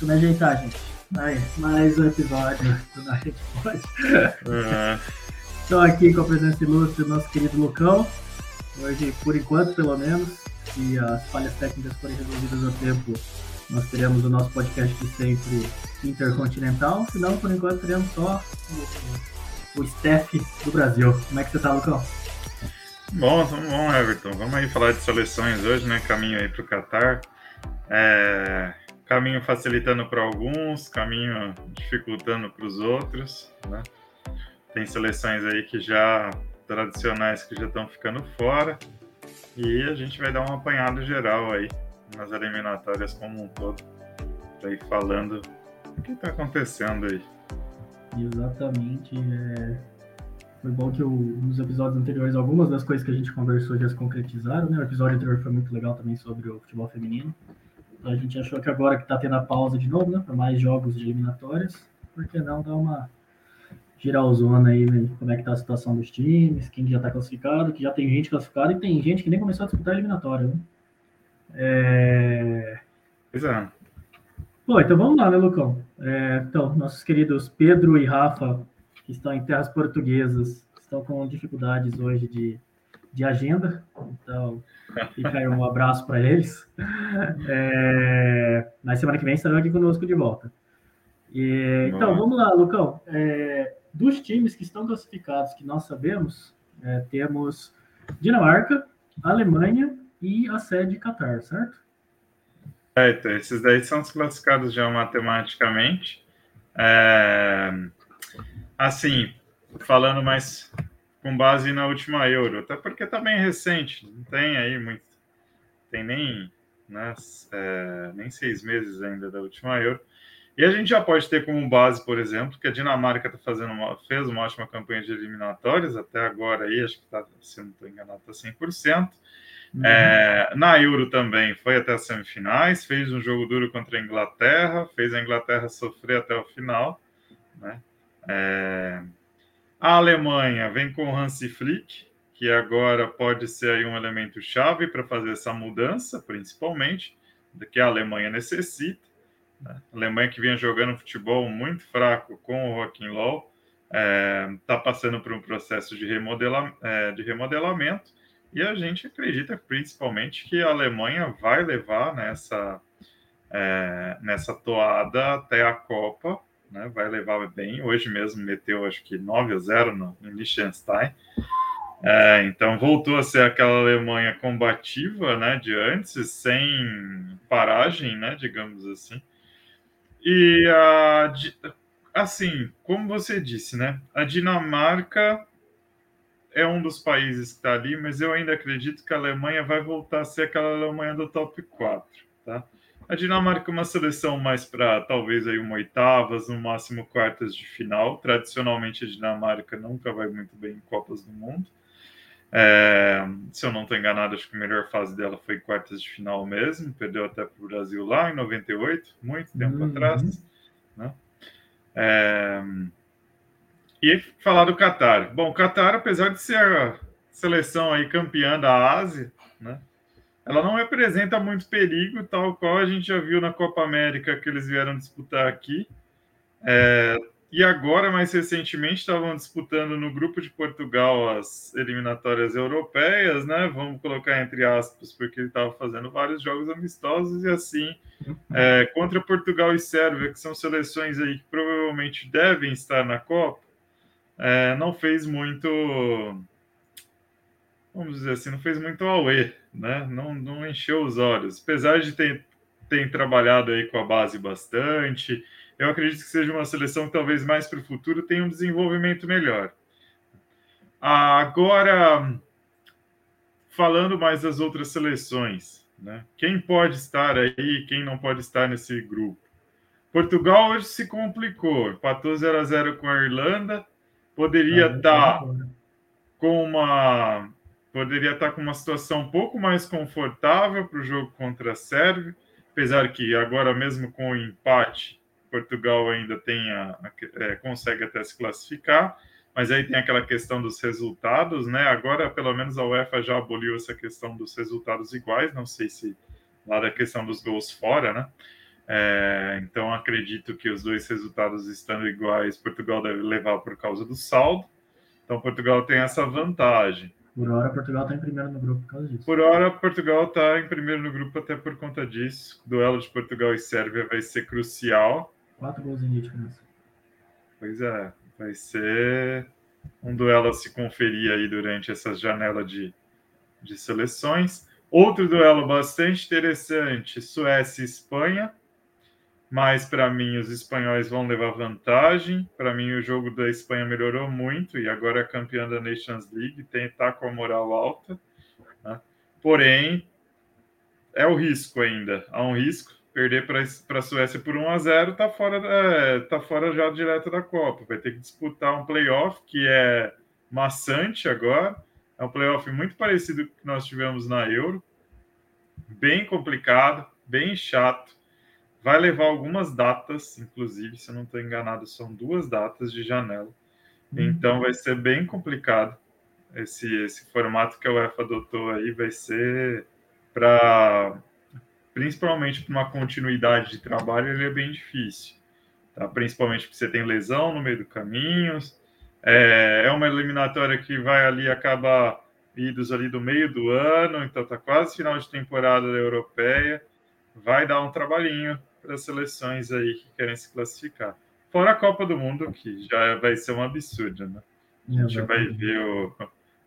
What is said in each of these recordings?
Deixa eu me ajeitar, gente. Aí, mais um episódio do Na Rede Pode. Estou aqui com a presença ilustre do nosso querido Lucão. Hoje, por enquanto, pelo menos, se as falhas técnicas forem resolvidas a tempo, nós teremos o nosso podcast de sempre intercontinental. Se não, por enquanto, teremos só o, o staff do Brasil. Como é que você tá, Lucão? Bom, bom, Everton. Vamos aí falar de seleções hoje, né? Caminho aí para o Qatar. É... Caminho facilitando para alguns, caminho dificultando para os outros, né? Tem seleções aí que já tradicionais que já estão ficando fora e a gente vai dar um apanhado geral aí nas eliminatórias como um todo, ir falando o que está acontecendo aí. Exatamente. É... Foi bom que eu, nos episódios anteriores algumas das coisas que a gente conversou já se concretizaram, né? O episódio anterior foi muito legal também sobre o futebol feminino. A gente achou que agora que está tendo a pausa de novo, né? Para mais jogos de eliminatórias, por que não dar uma geralzona aí, né? Como é que tá a situação dos times, quem já está classificado, que já tem gente classificada e tem gente que nem começou a disputar a eliminatória, né? É... Pois é. Bom, então vamos lá, né, Lucão? É, então, nossos queridos Pedro e Rafa que estão em terras portuguesas estão com dificuldades hoje de, de agenda, então fica aí um abraço para eles. É, na semana que vem estarão aqui conosco de volta. E, então, vamos lá, Lucão. É, dos times que estão classificados, que nós sabemos, é, temos Dinamarca, Alemanha e a sede Qatar, certo? Então, esses daí são os classificados já matematicamente. É, assim, falando mais com base na última Euro, até porque tá bem recente, não tem aí muito, tem nem, né, é, nem seis meses ainda da última Euro. E a gente já pode ter como base, por exemplo, que a Dinamarca tá fazendo uma, fez uma ótima campanha de eliminatórias, até agora aí, acho que está, se não estou enganado, está 100%. Uhum. É, na Euro também foi até as semifinais, fez um jogo duro contra a Inglaterra, fez a Inglaterra sofrer até o final, né? É... A Alemanha vem com Hansi Flick, que agora pode ser aí um elemento chave para fazer essa mudança, principalmente, que a Alemanha necessita. Né? A Alemanha que vinha jogando futebol muito fraco com o Low, está é, tá passando por um processo de, remodela, é, de remodelamento e a gente acredita principalmente que a Alemanha vai levar nessa, é, nessa toada até a Copa né? Vai levar bem. Hoje mesmo meteu acho que 9 a 0 no, no Liechtenstein. É, então voltou a ser aquela Alemanha combativa, né, de antes, sem paragem, né, digamos assim. E a, assim, como você disse, né, a Dinamarca é um dos países que está ali, mas eu ainda acredito que a Alemanha vai voltar a ser aquela Alemanha do top 4, tá? A Dinamarca é uma seleção mais para talvez aí uma oitavas, no máximo quartas de final. Tradicionalmente a Dinamarca nunca vai muito bem em Copas do Mundo. É, se eu não estou enganado, acho que a melhor fase dela foi quartas de final mesmo. Perdeu até para o Brasil lá em 98, muito tempo uhum. atrás. Né? É, e falar do Qatar. Bom, o Qatar, apesar de ser a seleção aí campeã da Ásia, né? Ela não representa muito perigo, tal qual a gente já viu na Copa América que eles vieram disputar aqui. É, e agora, mais recentemente, estavam disputando no grupo de Portugal as eliminatórias europeias, né? Vamos colocar entre aspas, porque ele estava fazendo vários jogos amistosos e assim, é, contra Portugal e Sérvia, que são seleções aí que provavelmente devem estar na Copa, é, não fez muito vamos dizer assim, não fez muito auê, né? Não, não encheu os olhos. Apesar de ter, ter trabalhado aí com a base bastante, eu acredito que seja uma seleção que talvez mais para o futuro tenha um desenvolvimento melhor. Agora, falando mais das outras seleções, né? Quem pode estar aí, quem não pode estar nesse grupo? Portugal hoje se complicou, empatou 0 a 0 com a Irlanda, poderia ah, estar tá com uma poderia estar com uma situação um pouco mais confortável para o jogo contra a Sérvia, apesar que agora mesmo com o empate, Portugal ainda tem a, é, consegue até se classificar, mas aí tem aquela questão dos resultados, né? Agora, pelo menos, a UEFA já aboliu essa questão dos resultados iguais, não sei se lá da questão dos gols fora, né? É, então acredito que os dois resultados estando iguais, Portugal deve levar por causa do saldo. Então Portugal tem essa vantagem. Por hora, Portugal está em primeiro no grupo por causa disso. Por hora, Portugal está em primeiro no grupo até por conta disso. O duelo de Portugal e Sérvia vai ser crucial. Quatro gols em diferença. Pois é, vai ser um duelo a se conferir aí durante essa janela de, de seleções. Outro duelo bastante interessante, Suécia e Espanha. Mas para mim os espanhóis vão levar vantagem. Para mim o jogo da Espanha melhorou muito e agora é campeã da Nations League, tem tá com a moral alta. Né? Porém, é o risco ainda. Há um risco. Perder para a Suécia por 1 a 0 tá fora, é, tá fora já direto da Copa. Vai ter que disputar um playoff que é maçante agora. É um playoff muito parecido com o que nós tivemos na Euro. Bem complicado, bem chato Vai levar algumas datas, inclusive, se eu não estou enganado, são duas datas de janela. Uhum. Então vai ser bem complicado. Esse, esse formato que a UEFA adotou aí vai ser para principalmente para uma continuidade de trabalho, ele é bem difícil. Tá? Principalmente porque você tem lesão no meio do caminho. É, é uma eliminatória que vai ali acabar idos ali do meio do ano, então tá quase final de temporada da europeia. Vai dar um trabalhinho para as seleções aí que querem se classificar. Fora a Copa do Mundo, que já vai ser um absurdo, né? A gente vai ver o,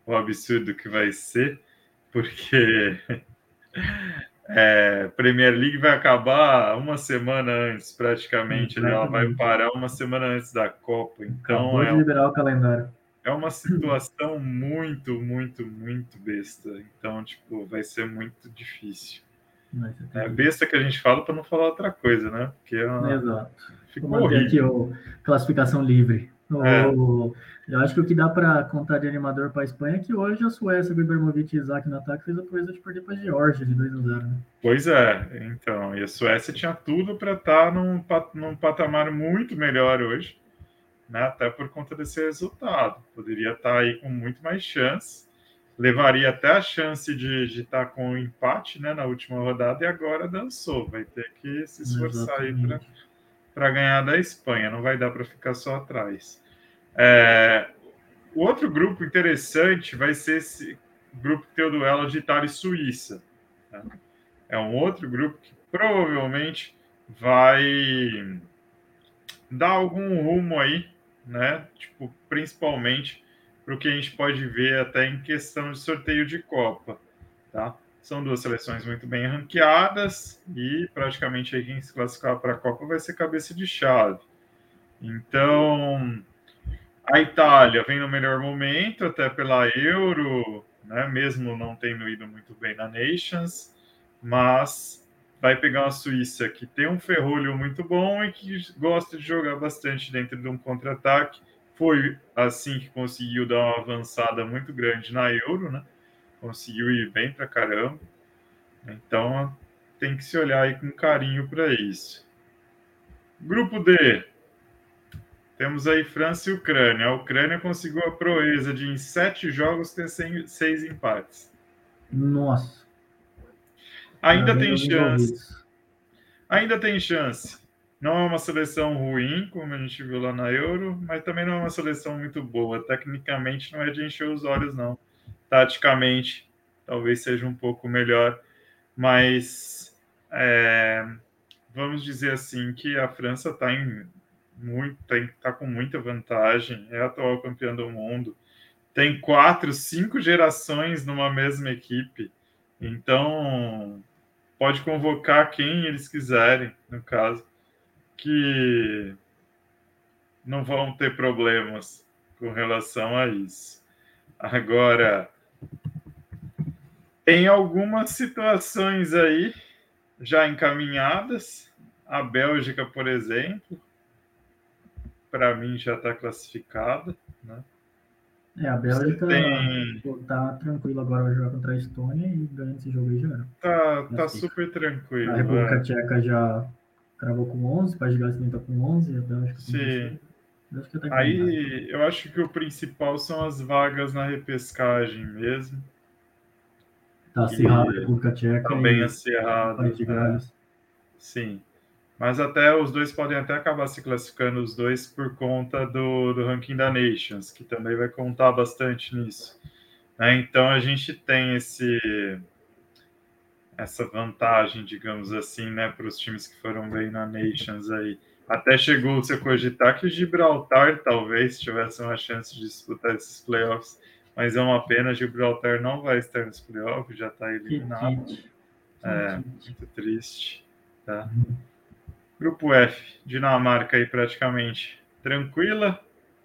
o absurdo que vai ser, porque é, Premier League vai acabar uma semana antes, praticamente. Né? Ela vai parar uma semana antes da Copa. Então Acabou é, liberar o calendário. É uma situação muito, muito, muito besta. Então, tipo, vai ser muito difícil. É besta que a gente fala para não falar outra coisa, né? Porque é uma... Exato. Ficou Vou manter aqui o classificação livre. É. O, eu acho que o que dá para contar de animador para a Espanha é que hoje a Suécia, com Ibrahimovic e Isaac no ataque, fez a coisa de perder para a Geórgia de 2 a 0. Né? Pois é, então. E a Suécia tinha tudo para estar tá num, num patamar muito melhor hoje, né? até por conta desse resultado. Poderia estar tá aí com muito mais chance levaria até a chance de estar tá com um empate né, na última rodada e agora dançou. Vai ter que se esforçar Exatamente. aí para ganhar da Espanha, não vai dar para ficar só atrás. É, o outro grupo interessante vai ser esse grupo que tem o duelo de Itália e Suíça. Né? É um outro grupo que provavelmente vai dar algum rumo aí, né? Tipo, principalmente para o que a gente pode ver até em questão de sorteio de Copa. Tá? São duas seleções muito bem ranqueadas e praticamente aí quem se classificar para a Copa vai ser cabeça de chave. Então, a Itália vem no melhor momento, até pela Euro, né? mesmo não tendo ido muito bem na Nations, mas vai pegar uma Suíça que tem um ferrolho muito bom e que gosta de jogar bastante dentro de um contra-ataque foi assim que conseguiu dar uma avançada muito grande na Euro, né? Conseguiu ir bem para caramba. Então tem que se olhar aí com carinho para isso. Grupo D. Temos aí França e Ucrânia. A Ucrânia conseguiu a proeza de em sete jogos ter seis empates. Nossa. Ainda tem chance. Ainda tem chance. Não é uma seleção ruim, como a gente viu lá na Euro, mas também não é uma seleção muito boa. Tecnicamente não é de encher os olhos, não. Taticamente, talvez seja um pouco melhor, mas é, vamos dizer assim que a França está em muito, tá com muita vantagem, é a atual campeã do mundo, tem quatro, cinco gerações numa mesma equipe, então pode convocar quem eles quiserem, no caso que não vão ter problemas com relação a isso. Agora, em algumas situações aí já encaminhadas, a Bélgica, por exemplo, para mim já está classificada, né? É, a Bélgica tem... tá tranquilo agora, vai jogar contra a Estônia e ganha esse jogo aí já era. Tá, tá super tranquilo. A República é. Tcheca já cravou com 11, País de Gales também tá com 11, a Bélgica Sim. Tá Aí eu acho que o principal são as vagas na repescagem mesmo. Tá acirrado República Tcheca. Tá bem acirrado. De Gales. Sim. mas até os dois podem até acabar se classificando os dois por conta do, do ranking da Nations, que também vai contar bastante nisso. Né? Então a gente tem esse essa vantagem, digamos assim, né, para os times que foram bem na Nations aí. Até chegou -se a cogitar que o Gibraltar talvez tivesse uma chance de disputar esses playoffs, mas é uma pena, Gibraltar não vai estar nos playoffs, já está eliminado. É, muito triste. Tá? Uhum. Grupo F, Dinamarca aí praticamente tranquila.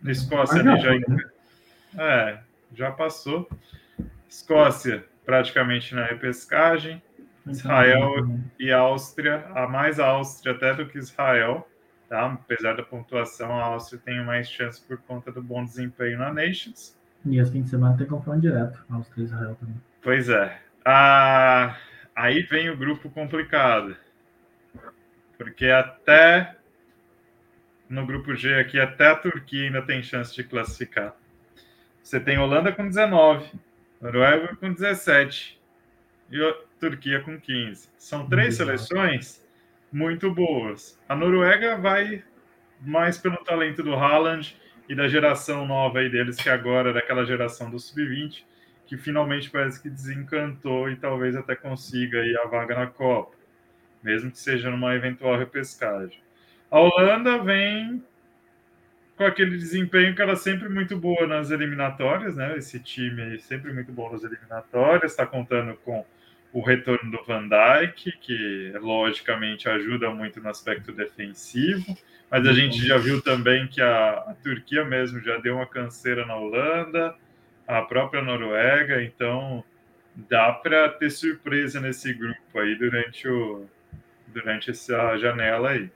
Escócia ali já. Né? É, já passou. Escócia praticamente na repescagem. Israel e Áustria, a mais Áustria até do que Israel, tá? Apesar da pontuação, a Áustria tem mais chance por conta do bom desempenho na Nations. E esse fim de semana tem confronto direto, Áustria e Israel também. Pois é. Ah, aí vem o grupo complicado. Porque até no grupo G aqui, até a Turquia ainda tem chance de classificar. Você tem Holanda com 19, Noruega com 17 e a Turquia com 15. São três seleções muito boas. A Noruega vai mais pelo talento do Haaland e da geração nova aí deles, que agora é daquela geração do Sub-20, que finalmente parece que desencantou e talvez até consiga aí a vaga na Copa mesmo que seja numa eventual repescagem. A Holanda vem com aquele desempenho que era sempre muito boa nas eliminatórias, né? Esse time aí sempre muito bom nas eliminatórias, está contando com o retorno do Van Dijk, que logicamente ajuda muito no aspecto defensivo, mas a gente já viu também que a, a Turquia mesmo já deu uma canseira na Holanda, a própria Noruega, então dá para ter surpresa nesse grupo aí durante o, durante essa janela aí.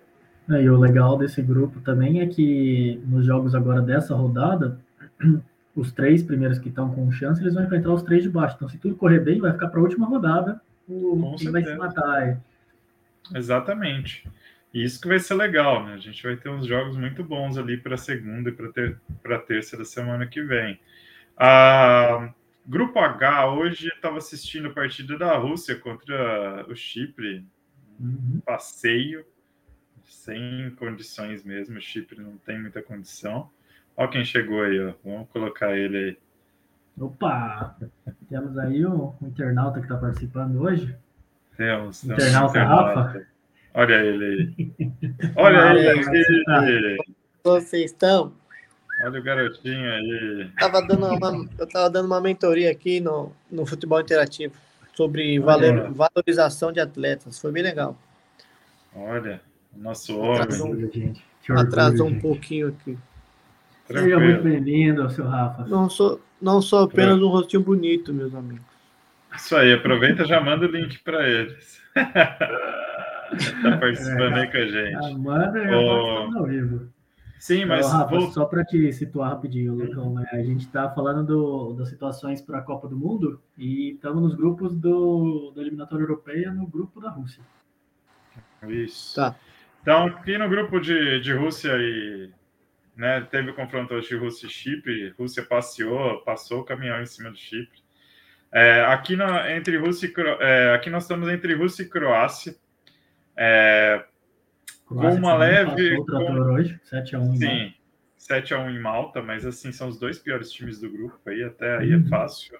É, e o legal desse grupo também é que nos jogos agora dessa rodada, os três primeiros que estão com chance, eles vão enfrentar os três de baixo. Então, se tudo correr bem, vai ficar para a última rodada o quem vai se matar. É. Exatamente. E isso que vai ser legal, né? A gente vai ter uns jogos muito bons ali para a segunda e para ter, a terça da semana que vem. Ah, grupo H, hoje estava assistindo a partida da Rússia contra o Chipre. Uhum. Passeio, sem condições mesmo. O Chipre não tem muita condição. Olha quem chegou aí, ó. Vamos colocar ele aí. Opa! Temos aí o, o internauta que está participando hoje. Temos. temos internauta, internauta Rafa. Olha ele aí. Olha ah, ele aí. Vocês estão? Olha o garotinho aí. Tava dando uma, eu estava dando uma mentoria aqui no, no futebol interativo sobre valor, valorização de atletas. Foi bem legal. Olha, nosso homem. Atrasou, gente. Atrasou um pouquinho aqui. Seja muito bem-vindo, seu Rafa. Não sou, não sou apenas um rostinho bonito, meus amigos. Isso aí, aproveita e já manda o link para eles. tá participando é, aí com a gente. Ah, manda e oh. ao vivo. Sim, mas. Então, Rafa, vou... Só para te situar rapidinho, Lucão, né? a gente está falando do, das situações para a Copa do Mundo e estamos nos grupos do, da eliminatória europeia no grupo da Rússia. Isso. Tá. Então, aqui no grupo de, de Rússia e. Né, teve o confronto de Rússia e Chipre, Rússia passeou, passou o caminhão em cima do Chipre. É, aqui, na, entre Rússia e, é, aqui nós estamos entre Rússia e Croácia. É, com uma leve. Com... hoje, 7x1 Sim, 7x1 em Malta, mas assim, são os dois piores times do grupo aí, até aí é uhum. é fácil.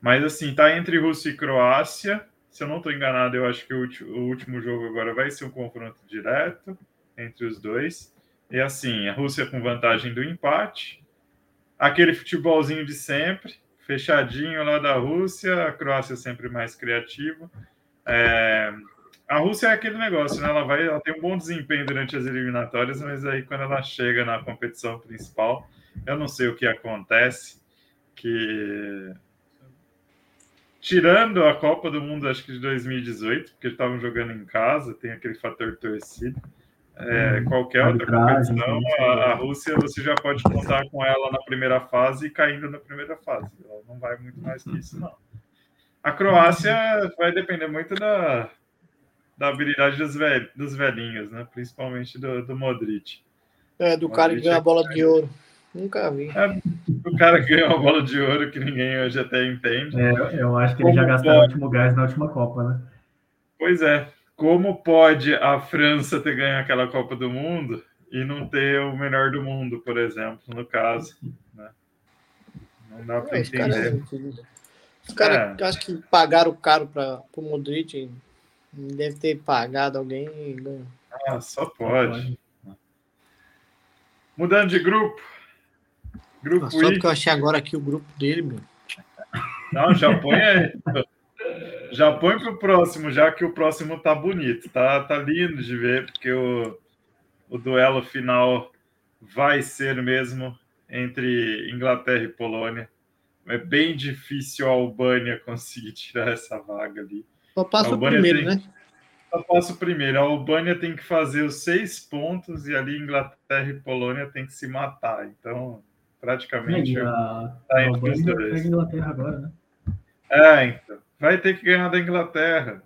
Mas assim, tá entre Rússia e Croácia. Se eu não estou enganado, eu acho que o, o último jogo agora vai ser um confronto direto entre os dois. E assim, a Rússia com vantagem do empate. Aquele futebolzinho de sempre, fechadinho lá da Rússia, a Croácia sempre mais criativa. É, a Rússia é aquele negócio, né? Ela vai, ela tem um bom desempenho durante as eliminatórias, mas aí quando ela chega na competição principal, eu não sei o que acontece, que tirando a Copa do Mundo, acho que de 2018, porque estavam jogando em casa, tem aquele fator torcido. É, qualquer outra competição, a, a, Rússia você já pode contar com ela na primeira fase e caindo na primeira fase. Ela não vai muito mais que isso, não. A Croácia vai depender muito da, da habilidade dos, velhos, dos velhinhos, né? Principalmente do, do Modric. É, do cara que ganha a bola de ouro. Nunca vi. É, o cara que ganhou a bola de ouro que ninguém hoje até entende. É, eu acho que ele já gastou o último gás na última Copa, né? Pois é. Como pode a França ter ganho aquela Copa do Mundo e não ter o melhor do mundo, por exemplo, no caso. Né? Não dá para entender. Os caras é. acho que pagaram caro para o Modric, deve ter pagado alguém e ganhou. Ah, só pode. Mudando de grupo. Grupo Só porque eu achei agora aqui o grupo dele, meu. Não, já põe aí. Já põe pro próximo, já que o próximo tá bonito, tá, tá lindo de ver, porque o, o duelo final vai ser mesmo entre Inglaterra e Polônia. É bem difícil a Albânia conseguir tirar essa vaga ali. Só passa o primeiro, tem... né? Só passa o primeiro. A Albânia tem que fazer os seis pontos e ali Inglaterra e Polônia tem que se matar. Então, praticamente. É, a, tá a Albânia pega Inglaterra agora, né? É, então. Vai ter que ganhar da Inglaterra.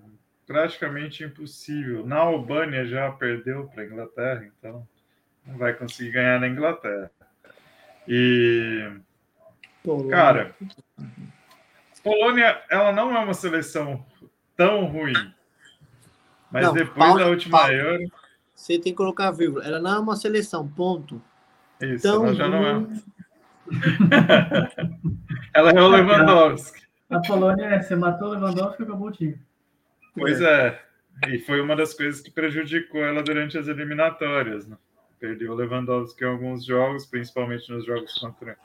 Praticamente impossível. Na Albânia já perdeu para a Inglaterra, então não vai conseguir ganhar na Inglaterra. E. Polônia. Cara, Polônia, ela não é uma seleção tão ruim. Mas não, depois da última Paulo, Euro. Você tem que colocar vírgula. Ela não é uma seleção, ponto. Isso, tão ela já não é. ela é o Lewandowski. A Polônia, é, você matou o Lewandowski e acabou o time. Pois é. E foi uma das coisas que prejudicou ela durante as eliminatórias. Né? Perdeu o Lewandowski em alguns jogos, principalmente nos jogos contra.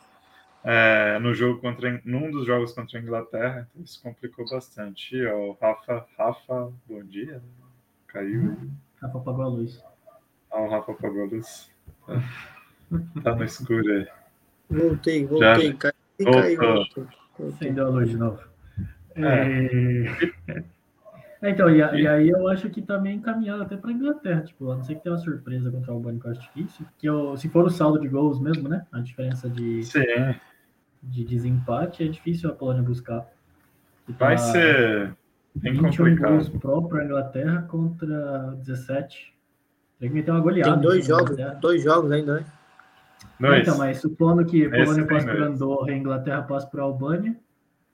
É, no jogo contra num dos jogos contra a Inglaterra, então isso complicou bastante. E, ó, o Rafa, Rafa, bom dia. Caiu. Rafa apagou a luz. Ah, o Rafa apagou a luz. Tá, tá no escuro aí. Voltei, voltei. Já... Caiu, caiu. Acendeu a luz de novo. É... É, então, e, e, aí eu acho que tá meio encaminhado até para Inglaterra, tipo, a não ser que tenha uma surpresa contra o eu acho difícil, que eu, se for o saldo de gols mesmo, né, a diferença de, de desempate, é difícil a Polônia buscar. Tá Vai ser bem 21 complicado. gols pró para a Inglaterra contra 17. Tem que meter uma goleada. Tem dois jogos, dois jogos ainda, né? Dois. Então, mas supondo que a Polônia passa por Andorra e a Inglaterra passa por Albânia,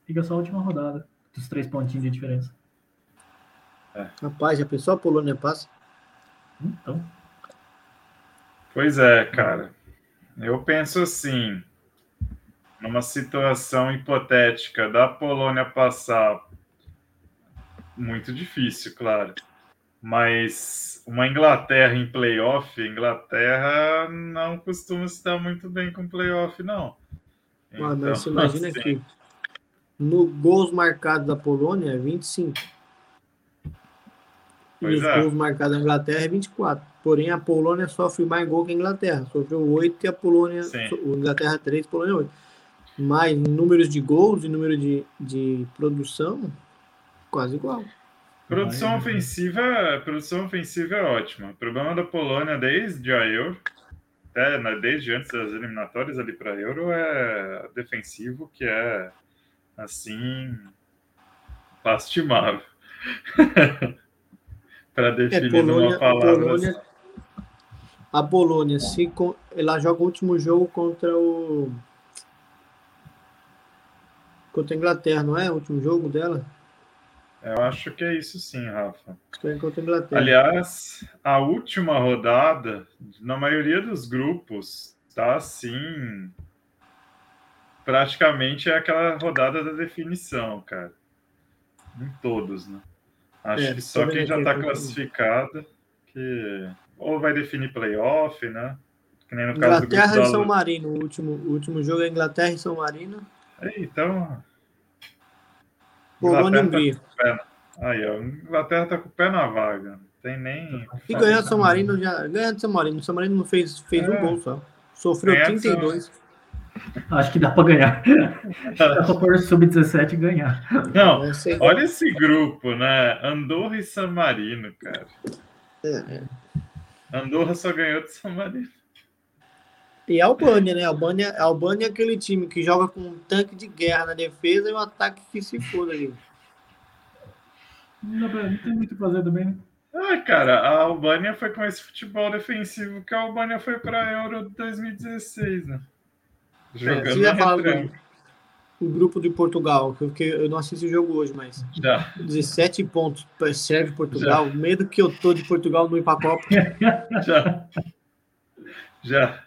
fica só a última rodada, dos três pontinhos de diferença. É. Rapaz, já pensou a Polônia passa? Então. Pois é, cara. Eu penso assim, numa situação hipotética da Polônia passar, muito difícil, claro. Mas uma Inglaterra em playoff, Inglaterra não costuma se dar muito bem com playoff, não. Então, ah, mas você imagina assim, que no gols marcados da Polônia é 25. Pois e os é. gols marcados da Inglaterra é 24. Porém, a Polônia sofre mais gol que a Inglaterra. Sofreu 8 e a Polônia. Sim. A Inglaterra 3, Polônia 8. Mas em números de gols e número de, de produção, quase igual. Produção Vai, ofensiva, produção ofensiva é ótima. O problema da Polônia desde a Euro, até né, desde antes das eliminatórias ali para a Euro, é defensivo que é assim lastimável. para é, definir é, Polônia, uma palavra. A Polônia, a Polônia, se ela joga o último jogo contra o contra a Inglaterra, não é? O último jogo dela? Eu acho que é isso sim, Rafa. Contra a Inglaterra. Aliás, a última rodada, na maioria dos grupos, tá assim. Praticamente é aquela rodada da definição, cara. Em todos, né? Acho é, que só quem já está classificado que ou vai definir playoff, né? Que nem no Inglaterra caso do e São Marino. O último, o último jogo é Inglaterra e São Marino. É, então. Polônia e Hungria. Tá Aí, ó, Inglaterra tá com o pé na vaga. Tem nem. E ganhar São Marino já. Ganhar São Marino. São Marino não fez, fez é. um gol só. Sofreu 32. São... Acho que dá para ganhar. dá para pôr sub-17 e ganhar. Não, olha esse grupo, né? Andorra e San Marino, cara. É. Andorra só ganhou de San Marino. E a Albânia, né? A Albânia, a Albânia é aquele time que joga com um tanque de guerra na defesa e um ataque que se foda ali. Não, não tem muito o que fazer também, né? Ah, cara, a Albânia foi com esse futebol defensivo que a Albânia foi para a Euro 2016, né? Jogando é, na retranca. o grupo de Portugal, porque eu não assisti o jogo hoje, mas. Já. 17 pontos para serve Portugal. Já. O medo que eu tô de Portugal não ir para a Copa. Já. Já.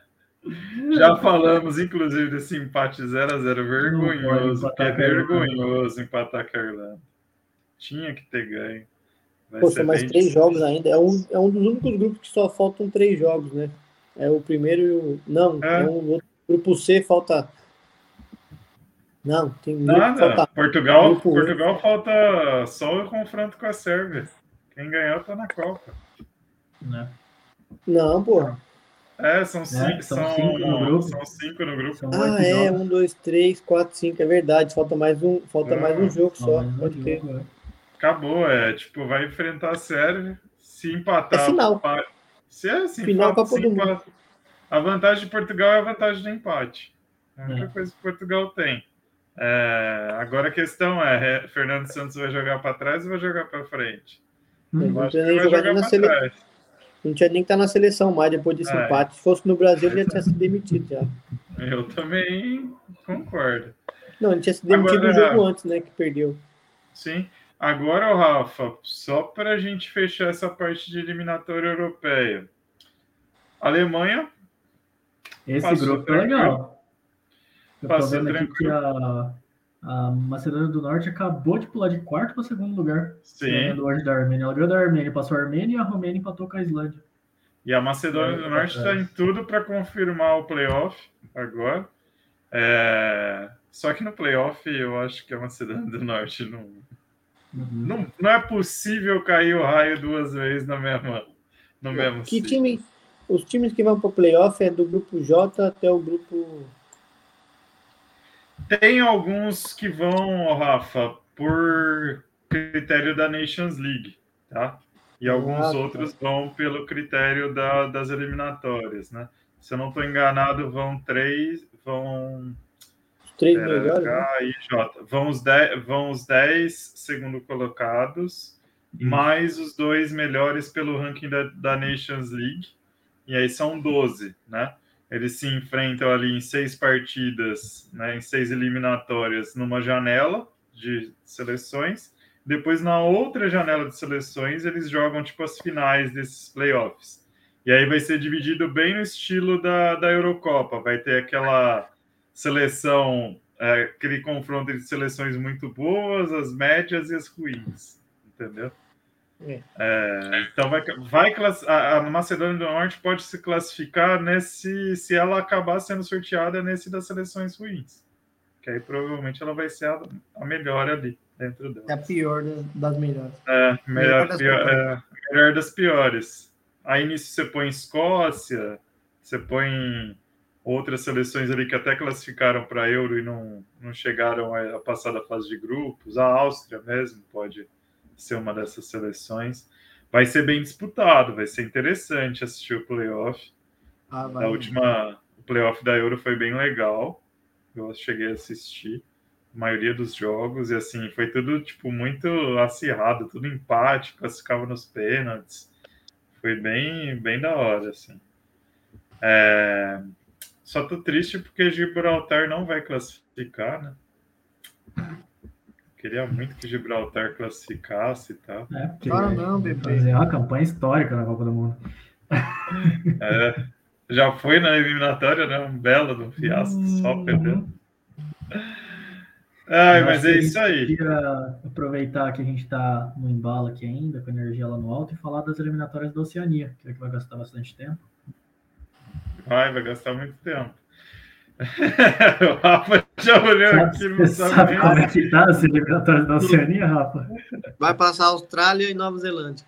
Já falamos, inclusive, desse empate 0x0 vergonhoso. Que é vergonhoso empatar com a Irlanda. Tinha que ter ganho. Vai Pô, são mais três difícil. jogos ainda. É um, é um dos únicos grupos que só faltam três jogos, né? É o primeiro e o. Não, é, é um outro. Grupo C falta não, tem Nada. Falta... Portugal, Grupo Portugal falta só o confronto com a Sérvia. Quem ganhou tá na Copa. Né? Não, porra. É, são, é, cinco, são, são, cinco no grupo. São cinco no grupo. São ah, é, jogos. um, dois, três, quatro, cinco, é verdade. Falta mais um, falta é, mais um jogo só. Pode ter. É. Acabou, é. Tipo, vai enfrentar a Sérvia. Se empatar. É final. Se é assim, final empata, se empata. A vantagem de Portugal é a vantagem do empate. É a única é. coisa que Portugal tem. É, agora a questão é: Fernando Santos vai jogar para trás ou vai jogar para frente? Hum, não, tinha nem jogar na sele... não tinha nem que estar tá na seleção mais depois desse é. empate. Se fosse no Brasil, ele já tinha sido demitido já. Eu também concordo. Não, ele tinha sido demitido agora, no jogo antes, né? Que perdeu. Sim. Agora, Rafa, só para a gente fechar essa parte de eliminatória europeia. Alemanha. Esse grupo é legal. Eu tô vendo aqui que a, Macedônia do Norte acabou de pular de quarto para segundo lugar. Sim. Hoje da Armênia. Ela ganhou da Armênia, passou a Armênia e a Romênia empatou com a Islândia. E a Macedônia é, do Norte está em tudo para confirmar o playoff agora. É... Só que no playoff eu acho que a Macedônia do Norte não... Uhum. não. Não é possível cair o raio duas vezes na mesma, no mesmo Que time? Os times que vão para o playoff é do grupo J até o grupo tem alguns que vão, Rafa, por critério da Nations League, tá? E alguns ah, tá. outros vão pelo critério da, das eliminatórias, né? Se eu não estou enganado, vão três, vão três melhores, né? e J. Vão os dez, vão os dez segundo colocados, hum. mais os dois melhores pelo ranking da, da Nations League, e aí são 12, né? Eles se enfrentam ali em seis partidas, né, em seis eliminatórias, numa janela de seleções. Depois, na outra janela de seleções, eles jogam tipo as finais desses playoffs. E aí vai ser dividido bem no estilo da, da Eurocopa. Vai ter aquela seleção, é, aquele confronto entre seleções muito boas, as médias e as ruins. Entendeu? É. É, então vai, vai a, a Macedônia do Norte pode se classificar nesse se ela acabar sendo sorteada nesse das seleções ruins. Que aí provavelmente ela vai ser a, a melhor ali dentro dela. É a pior das melhores. É, melhor, melhor, das, pior, é, melhor das piores. Aí nisso você põe Escócia, você põe outras seleções ali que até classificaram para Euro e não, não chegaram a passar da fase de grupos. A Áustria mesmo pode ser uma dessas seleções. Vai ser bem disputado, vai ser interessante assistir o playoff. Ah, a última, o playoff da Euro foi bem legal. Eu cheguei a assistir a maioria dos jogos e assim foi tudo tipo muito acirrado, tudo empate, classificava nos pênaltis. Foi bem, bem da hora assim. É... Só tô triste porque Gibraltar não vai classificar, né? Queria muito que Gibraltar classificasse e tal. É, porque claro não, bebê. Fazer uma campanha histórica na Copa do Mundo. É, já foi na eliminatória, né? Um belo do fiasco, hum, só perdendo. Ai, mas é isso aí. Queria aproveitar que a gente está no embalo aqui ainda, com a energia lá no alto, e falar das eliminatórias da Oceania, que é que vai gastar bastante tempo. Vai, vai gastar muito tempo. O Rafa já olhou aqui, não sabe, sabe como é que tá as eliminatórias da Oceania, Rafa? Vai passar Austrália e Nova Zelândia.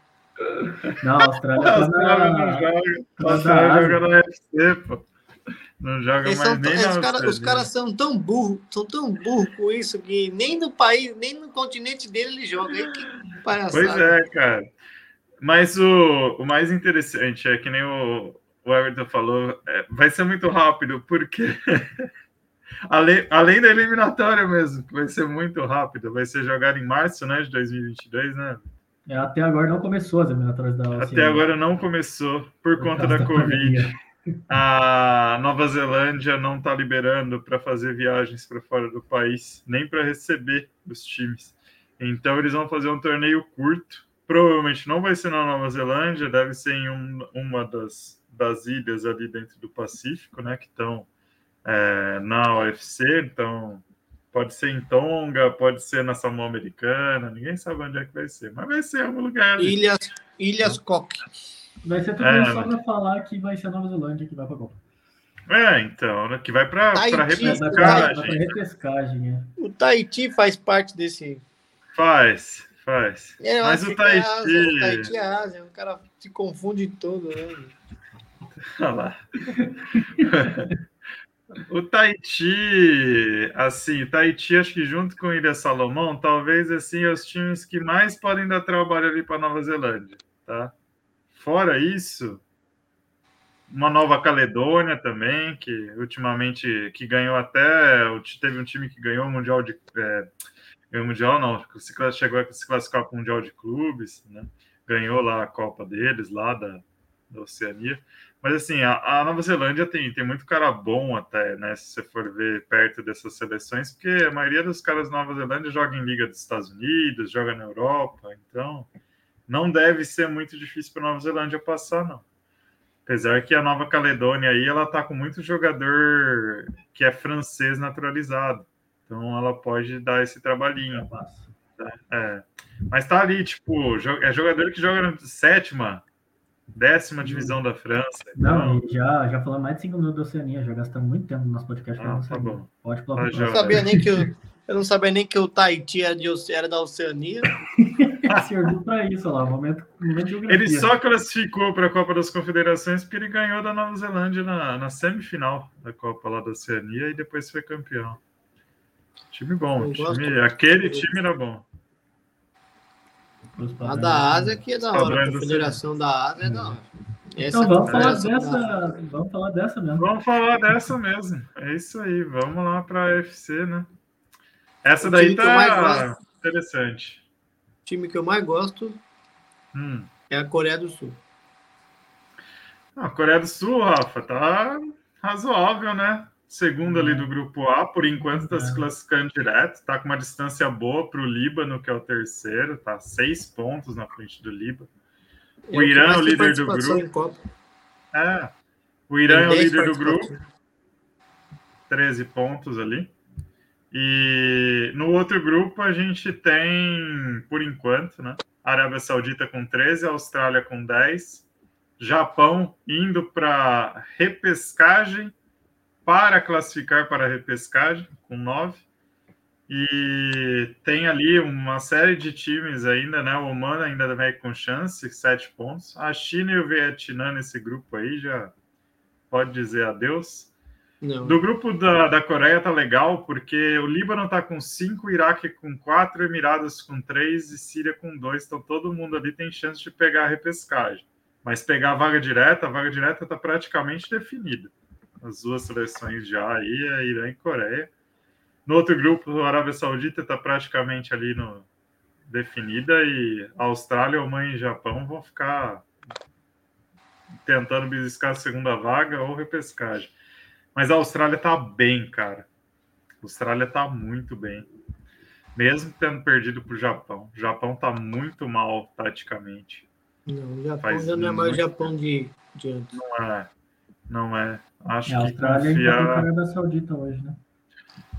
Não, a Austrália, a Austrália não joga. A Austrália joga no UFC, pô. Não joga Eles mais nem os, cara, os caras são tão burros, são tão burros com isso que nem no país, nem no continente dele ele joga. Que palhaçada. Pois é, cara. Mas o, o mais interessante é que nem o, o Everton falou, é, vai ser muito rápido, porque além, além da eliminatória mesmo, vai ser muito rápido, vai ser jogado em março né, de 2022, né? É, até agora não começou as eliminatórias da Oceania. Até agora não começou por, por conta da, da Covid. a Nova Zelândia não está liberando para fazer viagens para fora do país, nem para receber os times. Então eles vão fazer um torneio curto. Provavelmente não vai ser na Nova Zelândia, deve ser em um, uma das, das ilhas ali dentro do Pacífico, né? Que estão é, na UFC. Então pode ser em Tonga, pode ser na Samoa Americana, ninguém sabe onde é que vai ser, mas vai ser em algum lugar. Ali. Ilhas, Ilhas Cook. Vai ser tudo é, só para falar que vai ser a Nova Zelândia que vai para a Copa. É, então, né, que vai para repescagem. repescagem é. O Tahiti faz parte desse. Faz, faz. É, Mas o Tahiti. É Ásia, o Tahiti é Ásia, o cara se confunde todo, né? Lá. o Tahiti, assim, Tahiti, acho que junto com Ilha Salomão, talvez assim, os times que mais podem dar trabalho ali para Nova Zelândia, tá? Fora isso, uma Nova Caledônia também, que ultimamente que ganhou até teve um time que ganhou o mundial de é, ganhou o mundial não, chegou a se classificar para o mundial de clubes, né? Ganhou lá a Copa deles lá da, da Oceania. Mas assim, a, a, Nova Zelândia tem, tem muito cara bom até, né? Se você for ver perto dessas seleções, porque a maioria dos caras da Nova Zelândia joga em Liga dos Estados Unidos, joga na Europa, então não deve ser muito difícil para a Nova Zelândia passar, não. Apesar que a Nova Caledônia aí, ela tá com muito jogador que é francês naturalizado. Então ela pode dar esse trabalhinho. Tá? É. Mas tá ali, tipo, é jogador que joga na sétima, décima divisão da França. Então... Não, já, já falamos mais de cinco minutos da Oceania, já gastamos muito tempo no nosso podcast. Ah, tá bom. Pode falar. Tá eu não sabia nem que o, eu não sabia nem que o Tahiti era, de, era da Oceania. Serviu para isso lá, momento, momento Ele só classificou para a Copa das Confederações porque ele ganhou da Nova Zelândia na, na semifinal da Copa lá da Oceania e depois foi campeão. Time bom, time, aquele time era bom. A da Ásia que é da hora, a Confederação da Ásia é da hora. então vamos falar dessa, vamos falar dessa mesmo. Vamos falar dessa mesmo. É isso aí, vamos lá para a UFC, né? Essa daí tá interessante. O time que eu mais gosto hum. é a Coreia do Sul. A Coreia do Sul, Rafa, tá razoável, né? Segundo ali do grupo A, por enquanto está se é. classificando direto, tá com uma distância boa para o Líbano, que é o terceiro, tá seis pontos na frente do Líbano. O Irã é o líder do grupo. É. O Irã é o líder do grupo. 13 pontos ali. E no outro grupo a gente tem, por enquanto, né? Arábia Saudita com 13, Austrália com 10, Japão indo para repescagem para classificar para a repescagem com 9. E tem ali uma série de times ainda, né? O Oman ainda vai com chance, 7 pontos. A China e o Vietnã nesse grupo aí já pode dizer adeus. Não. Do grupo da, da Coreia tá legal, porque o Líbano tá com cinco, Iraque com quatro, Emirados com três e Síria com dois. Então todo mundo ali tem chance de pegar a repescagem. Mas pegar a vaga direta, a vaga direta está praticamente definida. As duas seleções já aí, é Irã e Coreia. No outro grupo, a Arábia Saudita está praticamente ali no definida e Austrália, Oman e Japão vão ficar tentando beliscar a segunda vaga ou repescagem. Mas a Austrália tá bem, cara. A Austrália tá muito bem. Mesmo tendo perdido para o Japão. O Japão tá muito mal taticamente. Não, o Japão Faz já não é mais Japão de, de antes. Não é. Não é. Acho é, a Austrália que confia... é da Saudita hoje, né?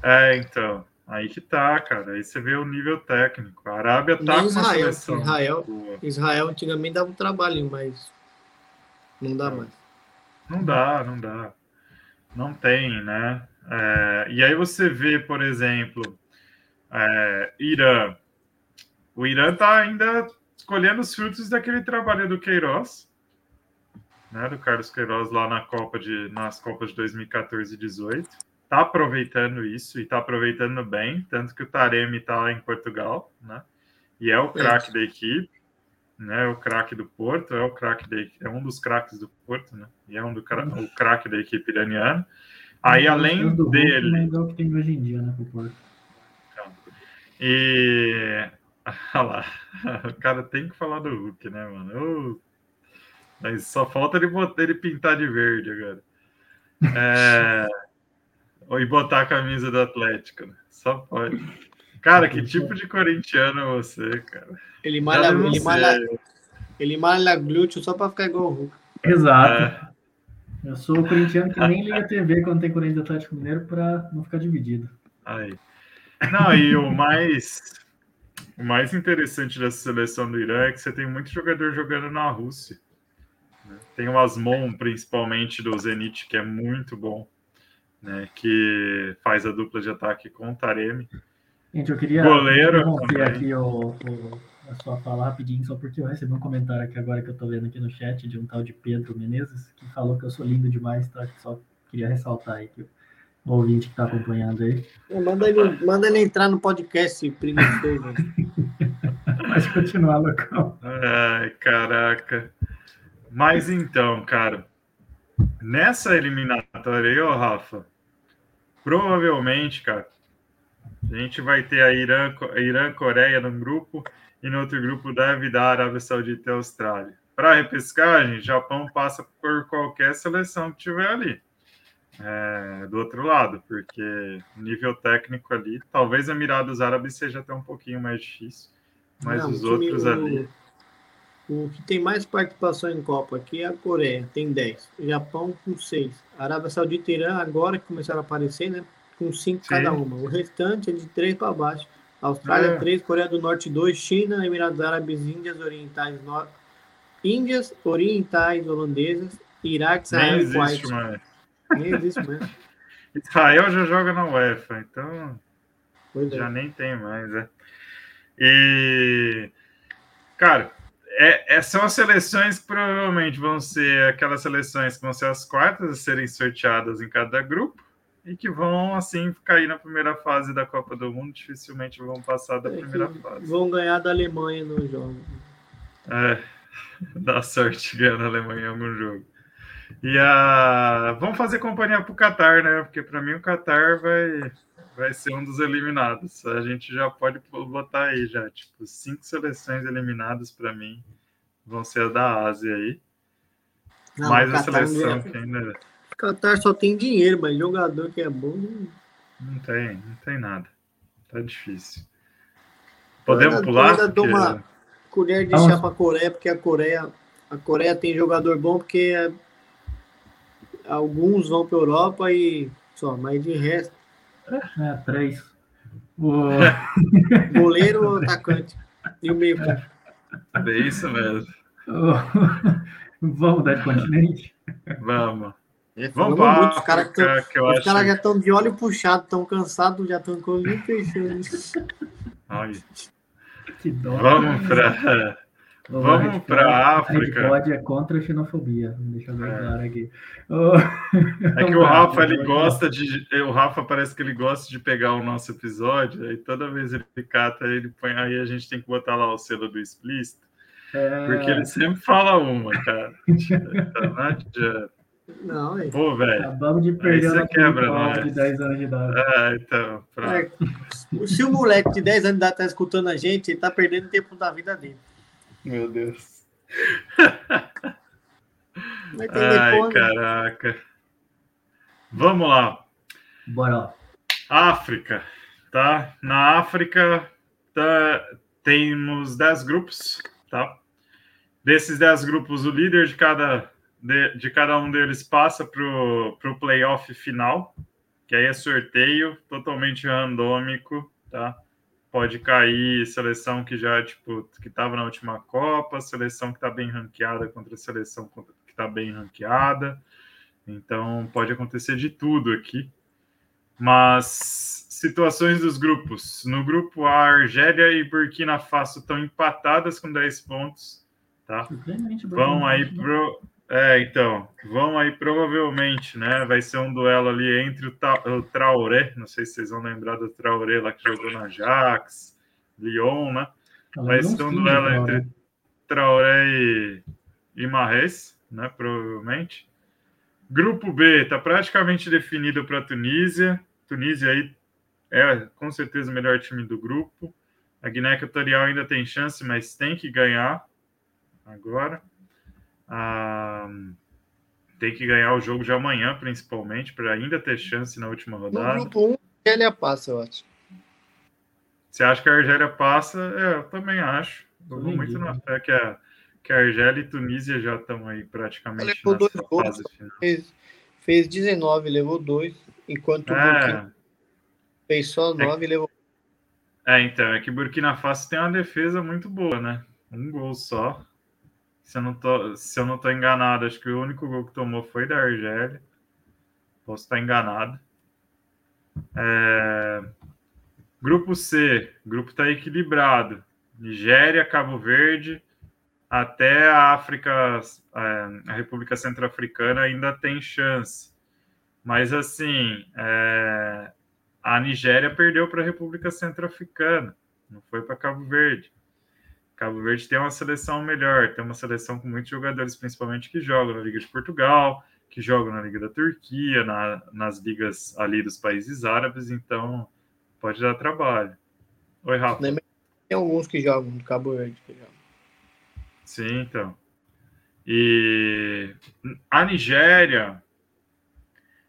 É, então. Aí que tá, cara. Aí você vê o nível técnico. A Arábia tá Nem com Israel, seleção. Israel, Israel antigamente dava um trabalho, mas não dá mais. Não dá, não dá. Não tem, né? É, e aí você vê, por exemplo, é, Irã. O Irã está ainda colhendo os frutos daquele trabalho do Queiroz, né, do Carlos Queiroz lá na Copa de, nas Copas de 2014 e 2018. Está aproveitando isso e está aproveitando bem, tanto que o Taremi está lá em Portugal, né? E é o craque da equipe né, o craque do Porto, é o craque é um dos craques do Porto, né? E é um do o craque da equipe iraniana. Aí além dele, é o que tem hoje em dia, né, pro Porto. Então, e olha lá, o cara tem que falar do Hulk, né, mano? Eu... Mas só falta ele, botar, ele pintar de verde agora. É... e botar a camisa do Atlético, né? Só pode. Cara, que tipo de corintiano é você, cara? Ele malha, ele malha, ele malha glúteo só para ficar igual o Hulk. Exato. É. Eu sou o corintiano que nem liga a TV quando tem Corinthians Atlético Mineiro para não ficar dividido. Aí. Não, e o mais o mais interessante dessa seleção do Irã é que você tem muito jogador jogando na Rússia. Tem o Asmon, principalmente do Zenit, que é muito bom, né? que faz a dupla de ataque com o Taremi. Gente, eu queria Goleiro interromper aqui o, o, a sua fala rapidinho, só porque eu recebi um comentário aqui agora que eu tô vendo aqui no chat de um tal de Pedro Menezes, que falou que eu sou lindo demais, tá? Só queria ressaltar aí que o ouvinte que está acompanhando aí. Manda ele, manda ele entrar no podcast preguiçoso. Mas continuar, local. Ai, caraca. Mas então, cara, nessa eliminatória aí, ó, Rafa, provavelmente, cara, a gente vai ter a Irã, a Irã Coreia num grupo e no outro grupo deve dar a Arábia Saudita e a Austrália. Para a repescagem, Japão passa por qualquer seleção que tiver ali é, do outro lado, porque nível técnico ali, talvez Emirados Árabes seja até um pouquinho mais difícil, mas Não, os outros ali. O, que tem mais participação em Copa aqui é a Coreia, tem 10. Japão com 6. Arábia Saudita e Irã, agora que começaram a aparecer, né? Com 5 cada uma. O restante é de 3 para baixo. Austrália, 3, é. Coreia do Norte, 2, China, Emirados Árabes, Índias Orientais, no... Índias Orientais Holandesas, Iraque, Israel e Kuwait. Nem existe mesmo. Israel já joga na UEFA, então pois já é. nem tem mais, né? E, cara, é, é, são as seleções que provavelmente vão ser aquelas seleções que vão ser as quartas a serem sorteadas em cada grupo e que vão, assim, cair na primeira fase da Copa do Mundo, dificilmente vão passar da é primeira fase. Vão ganhar da Alemanha no jogo. É, dá sorte ganhar a Alemanha em algum jogo. E a... vamos fazer companhia para o Qatar, né? Porque para mim o Qatar vai, vai ser um dos eliminados. A gente já pode botar aí já, tipo, cinco seleções eliminadas para mim vão ser a da Ásia aí. Não, Mais a seleção é... que ainda. O Qatar só tem dinheiro, mas jogador que é bom. Não tem, não tem nada. Tá difícil. Podemos eu pular? Eu porque... uma colher de chá para a Coreia, porque a Coreia, a Coreia tem jogador bom, porque é alguns vão para a Europa e só, mas de resto. É, três. O... Goleiro ou atacante? E o meio. É isso mesmo. Vamos dar de continente? Vamos. É, Vamos lá. Os caras que, que os cara já estão de olho puxado, estão cansados, já estão com o fechando. Que dó. Vamos para Vamos para a África. Pode é contra a xenofobia. Deixa eu ver é. claro aqui. É que o Rafa ele gosta de. O Rafa parece que ele gosta de pegar o nosso episódio, aí toda vez ele cata, ele põe. Aí a gente tem que botar lá o selo do explícito. É... Porque ele sempre fala uma, cara. Então, não adianta. Não, é. Pô, velho. Acabamos de perder a quebra, nós. de 10 anos de idade. É, então. É, se o moleque de 10 anos de idade tá escutando a gente, ele tá perdendo tempo da vida dele. Meu Deus. Ai, caraca. Vamos lá. Bora. África, tá? Na África tá, temos 10 grupos, tá? Desses 10 grupos, o líder de cada, de, de cada um deles passa para o playoff final, que aí é sorteio totalmente randômico, tá? Pode cair seleção que já tipo que estava na última Copa, seleção que está bem ranqueada contra seleção que está bem ranqueada. Então pode acontecer de tudo aqui. Mas situações dos grupos. No grupo A, Argélia e Burkina Faso estão empatadas com 10 pontos. Tá? Vão aí pro, é, então, vão aí provavelmente, né? Vai ser um duelo ali entre o, Ta o Traoré, não sei se vocês vão lembrar do Traoré lá que jogou na Ajax, Lyon, né? Vai ser um duelo entre Traoré e, e Marres, né? Provavelmente. Grupo B está praticamente definido para Tunísia. Tunísia aí é com certeza o melhor time do grupo. A Guiné Equatorial ainda tem chance, mas tem que ganhar agora. Ah, tem que ganhar o jogo de amanhã, principalmente, para ainda ter chance na última rodada. No grupo 1, a Argélia passa, eu acho. Você acha que a Argélia passa? É, eu também acho. Eu vou muito na fé que a, que a Argélia e Tunísia já estão aí praticamente levou dois gols, fez, fez 19, levou dois, enquanto é. o fez só 9 é, e levou. É, então, é que Burkina Faso tem uma defesa muito boa, né? Um gol só. Se eu não tô, se eu não tô enganado, acho que o único gol que tomou foi da Argélia. Posso estar enganado. É... Grupo C, grupo está equilibrado. Nigéria, Cabo Verde, até a África, é, a República Centro-Africana ainda tem chance. Mas assim, é, a Nigéria perdeu para a República Centro-Africana, não foi para Cabo Verde. Cabo Verde tem uma seleção melhor, tem uma seleção com muitos jogadores, principalmente que jogam na Liga de Portugal, que jogam na Liga da Turquia, na, nas ligas ali dos países árabes, então Pode dar trabalho. Oi, Rafa. Tem alguns que jogam no Cabo Verde. Que jogam. Sim, então. E a Nigéria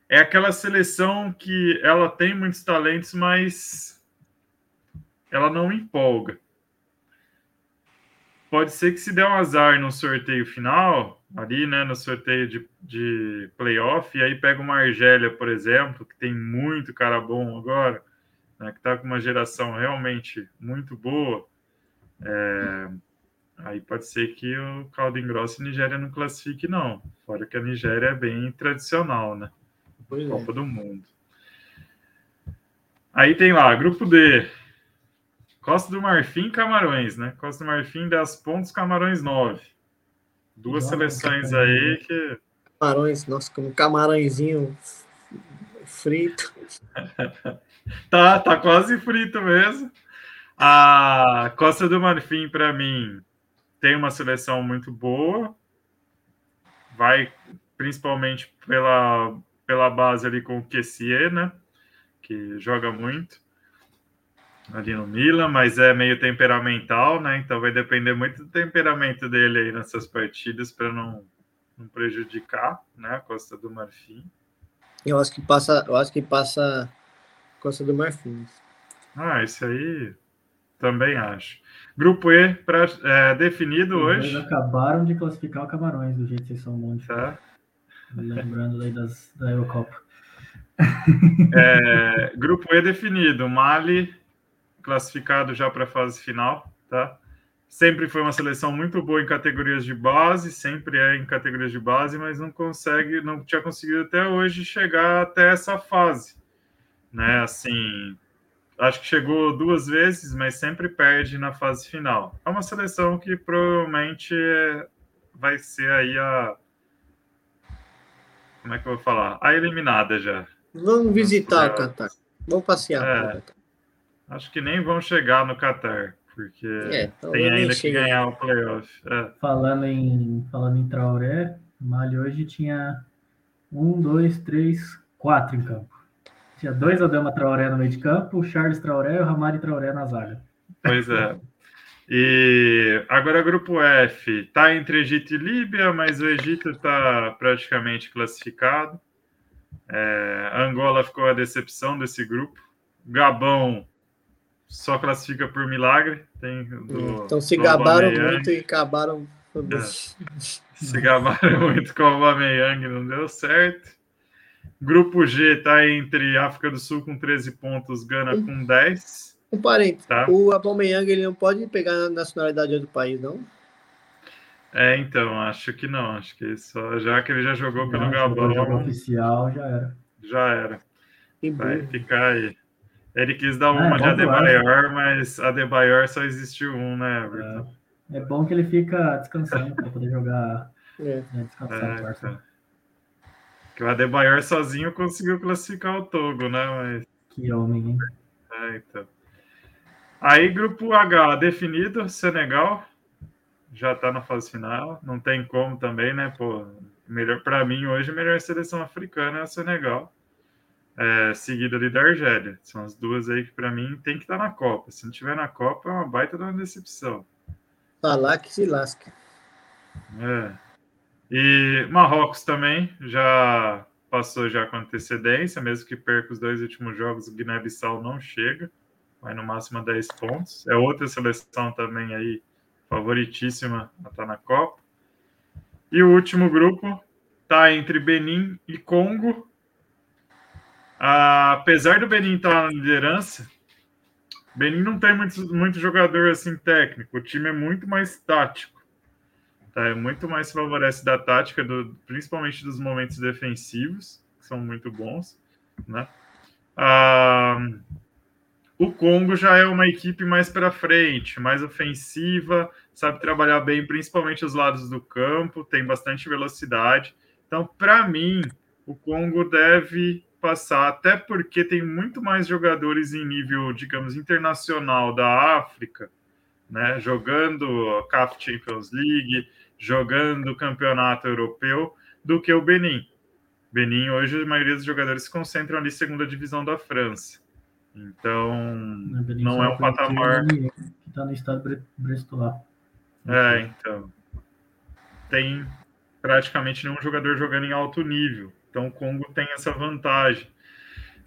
é aquela seleção que ela tem muitos talentos, mas ela não empolga. Pode ser que se der um azar no sorteio final, ali, né, no sorteio de, de playoff, e aí pega uma Argélia, por exemplo, que tem muito cara bom agora, né, que está com uma geração realmente muito boa, é, aí pode ser que o caldo engrosse e Nigéria não classifique, não. Fora que a Nigéria é bem tradicional, né? Pois Copa é. do Mundo. Aí tem lá, grupo D. Costa do Marfim Camarões, né? Costa do Marfim, 10 pontos, Camarões 9. Duas nossa, seleções aí que. Camarões, nossa, como camarãozinho frito. tá, tá quase frito mesmo. A Costa do Marfim, para mim, tem uma seleção muito boa. Vai principalmente pela, pela base ali com o Kessier, né? Que joga muito ali no Milan, mas é meio temperamental, né? Então vai depender muito do temperamento dele aí nessas partidas para não, não prejudicar, né? A Costa do Marfim. Eu acho que passa, eu acho que passa Costa do Marfim. Ah, isso aí também acho. Grupo E pra, é, definido Os hoje. Eles acabaram de classificar o Camarões, do jeito que vocês são bons. Tá. Lembrando aí das, da Eurocopa. É, grupo E definido. Mali classificado já para a fase final, tá? Sempre foi uma seleção muito boa em categorias de base, sempre é em categorias de base, mas não consegue, não tinha conseguido até hoje chegar até essa fase né? Assim, acho que chegou duas vezes, mas sempre perde na fase final. É uma seleção que provavelmente vai ser aí a como é que eu vou falar? A eliminada já. Vamos visitar o Qatar. Vamos passear. É, acho que nem vão chegar no Qatar, porque é, tem ainda que ganhar o playoff. É. Falando em falando em Traoré, Mali hoje tinha um, dois, três, quatro em campo. Tinha dois Adama Traoré no meio de campo, o Charles Traoré e o Ramari Traoré na zaga. Pois é. E agora grupo F está entre Egito e Líbia, mas o Egito está praticamente classificado. É, Angola ficou a decepção desse grupo. Gabão só classifica por milagre. Tem do, então se gabaram muito e acabaram. É, se gabaram muito com o Aubameyang, não deu certo. Grupo G está entre África do Sul com 13 pontos, Gana com 10. Um parênteses, tá? o Aubameyang ele não pode pegar a nacionalidade do país, não? É, então, acho que não. Acho que só já que ele já jogou pelo Gabão. oficial já era. Já era. Vai ficar aí. Ele quis dar uma é, de Adebayor, mas Adebayor só existiu um, né, Everton? É, é bom que ele fica descansando para poder jogar. É. Né, descansar. É, que o Adebayor sozinho conseguiu classificar o Togo, né? Mas... Que homem, hein? É, então. Aí, grupo H definido, Senegal já tá na fase final. Não tem como também, né? Pô, melhor para mim hoje, a melhor seleção africana é o Senegal. É, seguido ali da Argélia. São as duas aí que para mim tem que estar tá na Copa. Se não tiver na Copa, é uma baita de uma decepção. Falar que se lasca. É. E Marrocos também já passou já com antecedência, mesmo que perca os dois últimos jogos, o Guiné-Bissau não chega, vai no máximo a 10 pontos. É outra seleção também aí favoritíssima a estar tá na Copa. E o último grupo está entre Benin e Congo. Apesar do Benin estar tá na liderança, Benin não tem muito, muito jogador assim técnico, o time é muito mais tático. Tá? É muito mais favorece da tática, do, principalmente dos momentos defensivos, que são muito bons. Né? Ah, o Congo já é uma equipe mais para frente, mais ofensiva, sabe trabalhar bem, principalmente os lados do campo, tem bastante velocidade. Então, para mim, o Congo deve passar, até porque tem muito mais jogadores em nível, digamos, internacional da África, né, jogando a CAF Champions League, jogando o campeonato europeu, do que o Benin. Benin, hoje, a maioria dos jogadores se concentram ali segunda divisão da França. Então, não é um patamar. Que está no estado brestois. É, então. Tem praticamente nenhum jogador jogando em alto nível. Então o Congo tem essa vantagem.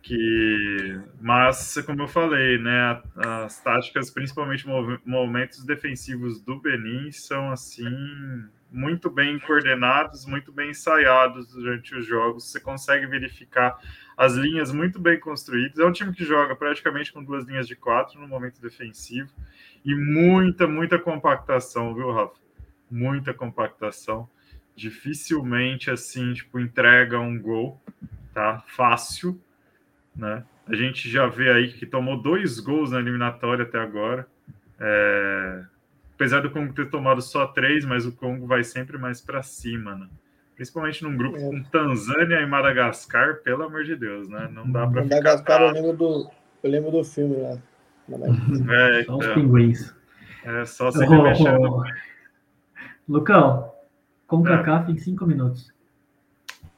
Que, mas, como eu falei, né, as táticas, principalmente movimentos defensivos do Benin, são assim muito bem coordenados, muito bem ensaiados durante os jogos. Você consegue verificar as linhas muito bem construídas. É um time que joga praticamente com duas linhas de quatro no momento defensivo e muita, muita compactação, viu, Rafa? Muita compactação dificilmente assim, tipo, entrega um gol, tá? Fácil, né? A gente já vê aí que tomou dois gols na eliminatória até agora. É... Apesar do Congo ter tomado só três, mas o Congo vai sempre mais para cima, né? Principalmente num grupo é. com Tanzânia e Madagascar, pelo amor de Deus, né? Não dá para Madagascar, eu lembro do, eu lembro do filme lá. É, então, só os pinguins. É só você oh, mexendo. Oh. Lucão, CONCACAF é. em cinco minutos.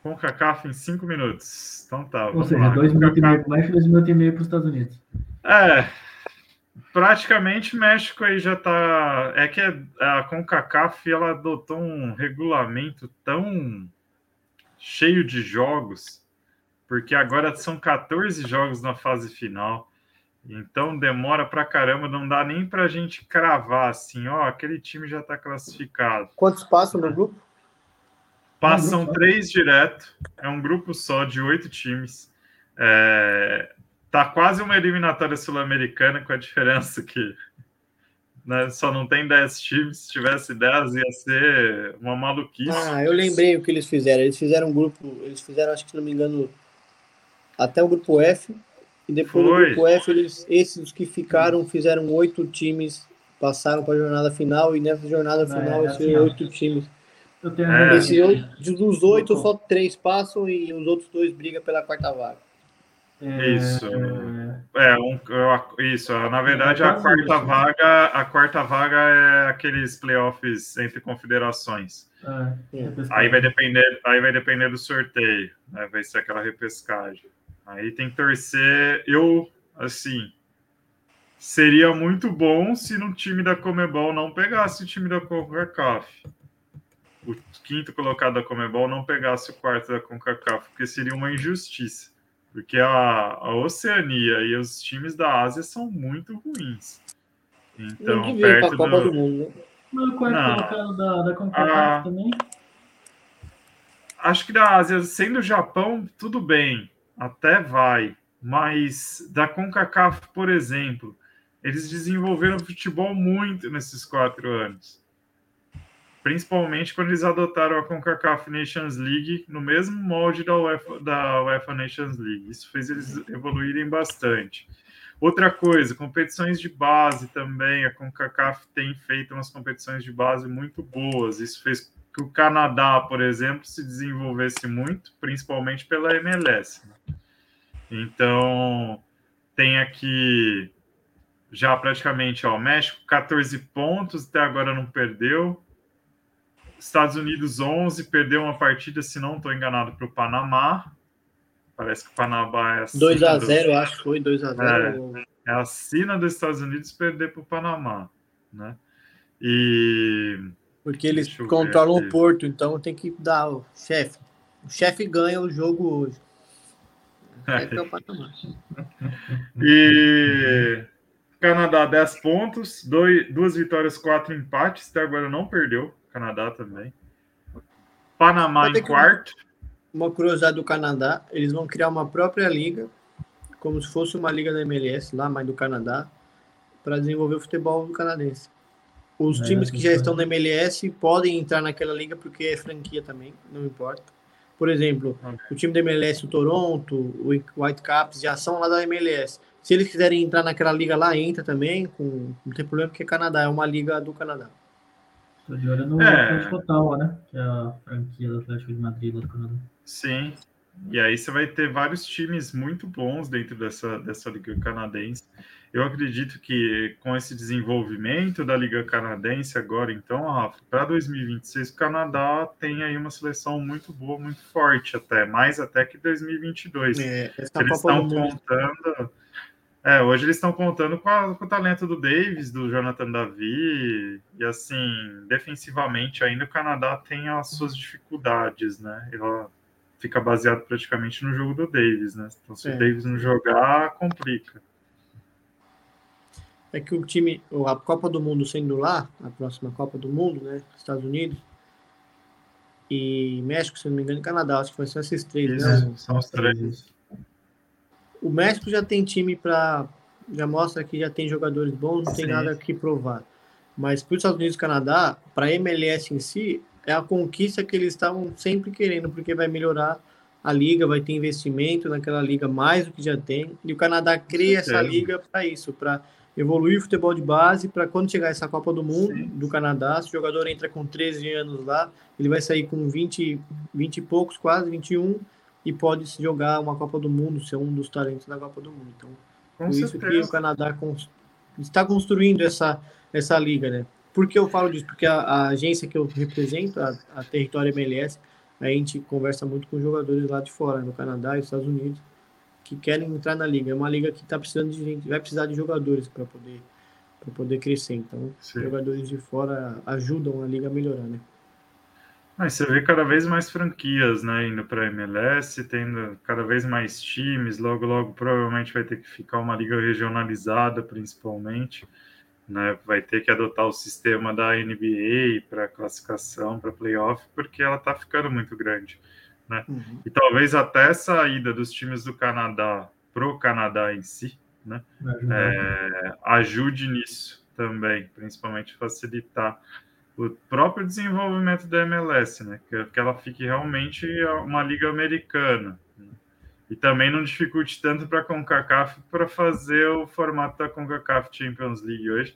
CONCACAF em cinco minutos. Então tá. Ou seja, lá. dois minutos e meio para o México, dois minutos e meio para os Estados Unidos. É. Praticamente México aí já tá. É que a CONCACAF ela adotou um regulamento tão cheio de jogos, porque agora são 14 jogos na fase final. Então demora pra caramba, não dá nem pra gente cravar assim, ó, aquele time já tá classificado. Quantos passam no grupo? Passam um três direto, é um grupo só de oito times. É, tá quase uma eliminatória sul-americana, com a diferença que né, só não tem dez times. Se tivesse dez, ia ser uma maluquice. Ah, eu lembrei o que eles fizeram. Eles fizeram um grupo, eles fizeram, acho que se não me engano, até o grupo F, e depois Foi. do grupo F, eles, esses que ficaram fizeram oito times, passaram para a jornada final, e nessa jornada é, final, é, esses oito times. Eu tenho é. Esse oito, dos oito, só três passam e os outros dois brigam pela quarta vaga. É, isso. É, um, isso. Na verdade, a quarta vaga, a quarta vaga é aqueles playoffs entre confederações. É, aí vai depender, aí vai depender do sorteio, né? Vai ser aquela repescagem. Aí tem que torcer. Eu, assim, seria muito bom se no time da Comebol não pegasse o time da CONCACAF. O quinto colocado da Comebol não pegasse o quarto da CONCACAF, porque seria uma injustiça. Porque a, a Oceania e os times da Ásia são muito ruins. Então, perto do... do mundo, né? Mas o quarto colocado da, da CONCACAF ah, também? Acho que da Ásia, sendo o Japão, tudo bem até vai, mas da CONCACAF, por exemplo, eles desenvolveram futebol muito nesses quatro anos. Principalmente quando eles adotaram a CONCACAF Nations League no mesmo molde da UEFA, da UEFA Nations League. Isso fez eles evoluírem bastante. Outra coisa, competições de base também. A CONCACAF tem feito umas competições de base muito boas. Isso fez que o Canadá, por exemplo, se desenvolvesse muito, principalmente pela MLS. Né? Então, tem aqui já praticamente, ó, México 14 pontos, até agora não perdeu. Estados Unidos 11, perdeu uma partida, se não estou enganado, para o Panamá. Parece que o Panamá é a 2 a 0 do... acho que foi 2 a 0 É, é a sina dos Estados Unidos perder para o Panamá, né? E Porque eles controlam o Porto, então tem que dar o chefe. O chefe ganha o jogo hoje. É. o patamar. E Canadá, 10 pontos, dois, duas vitórias, quatro empates. Até agora não perdeu. Canadá também. Panamá em quarto. Uma curiosidade do Canadá: eles vão criar uma própria liga, como se fosse uma liga da MLS lá, mas do Canadá, para desenvolver o futebol canadense. Os é, times que já estão na MLS podem entrar naquela liga porque é franquia também, não importa. Por exemplo, o time da MLS, o Toronto, o Whitecaps, já são lá da MLS. Se eles quiserem entrar naquela liga lá, entra também, com, não tem problema, porque Canadá é uma liga do Canadá. Estou de olho no é. Total, né? Que é a franquia do Atlético de Madrid lá do Canadá. Sim. E aí você vai ter vários times muito bons dentro dessa, dessa liga canadense. Eu acredito que com esse desenvolvimento da Liga Canadense agora, então, Rafa, para 2026, o Canadá tem aí uma seleção muito boa, muito forte até, mais até que 2022. É, eles estão contando... É, hoje eles estão contando com, a, com, o talento do Davis, do Jonathan Davi, e assim, defensivamente ainda o Canadá tem as suas dificuldades, né? Ela fica baseado praticamente no jogo do Davis, né? Então se é. o Davis não jogar, complica é que o time, a Copa do Mundo sendo lá, a próxima Copa do Mundo, né, Estados Unidos e México, se não me engano, e Canadá, acho que vai ser esses três, né? Né? São os três. O México já tem time para, já mostra que já tem jogadores bons, não Sim. tem nada que provar. Mas para os Estados Unidos e Canadá, para a MLS em si, é a conquista que eles estavam sempre querendo, porque vai melhorar a liga, vai ter investimento naquela liga mais do que já tem. E o Canadá cria essa liga para isso, para evoluir o futebol de base para quando chegar essa Copa do Mundo Sim. do Canadá, se o jogador entra com 13 anos lá, ele vai sair com 20, 20 e poucos, quase 21, e pode jogar uma Copa do Mundo, ser um dos talentos da Copa do Mundo. Então, com por isso que o Canadá está construindo essa, essa liga, né? Por que eu falo disso? Porque a, a agência que eu represento, a, a Território MLS, a gente conversa muito com jogadores lá de fora, no Canadá e Estados Unidos, que querem entrar na liga. É uma liga que está precisando de gente, vai precisar de jogadores para poder para poder crescer. Então, Sim. jogadores de fora ajudam a liga a melhorar, né? Mas você vê cada vez mais franquias, né, indo para MLS, tendo cada vez mais times. Logo, logo, provavelmente vai ter que ficar uma liga regionalizada, principalmente. Né, vai ter que adotar o sistema da NBA para classificação, para playoff, porque ela está ficando muito grande. Né? Uhum. E talvez até a saída dos times do Canadá para o Canadá em si né? É, ajude nisso também, principalmente facilitar o próprio desenvolvimento da MLS, né? que, que ela fique realmente uma liga americana. Né? E também não dificulte tanto para a CONCACAF para fazer o formato da CONCACAF Champions League hoje,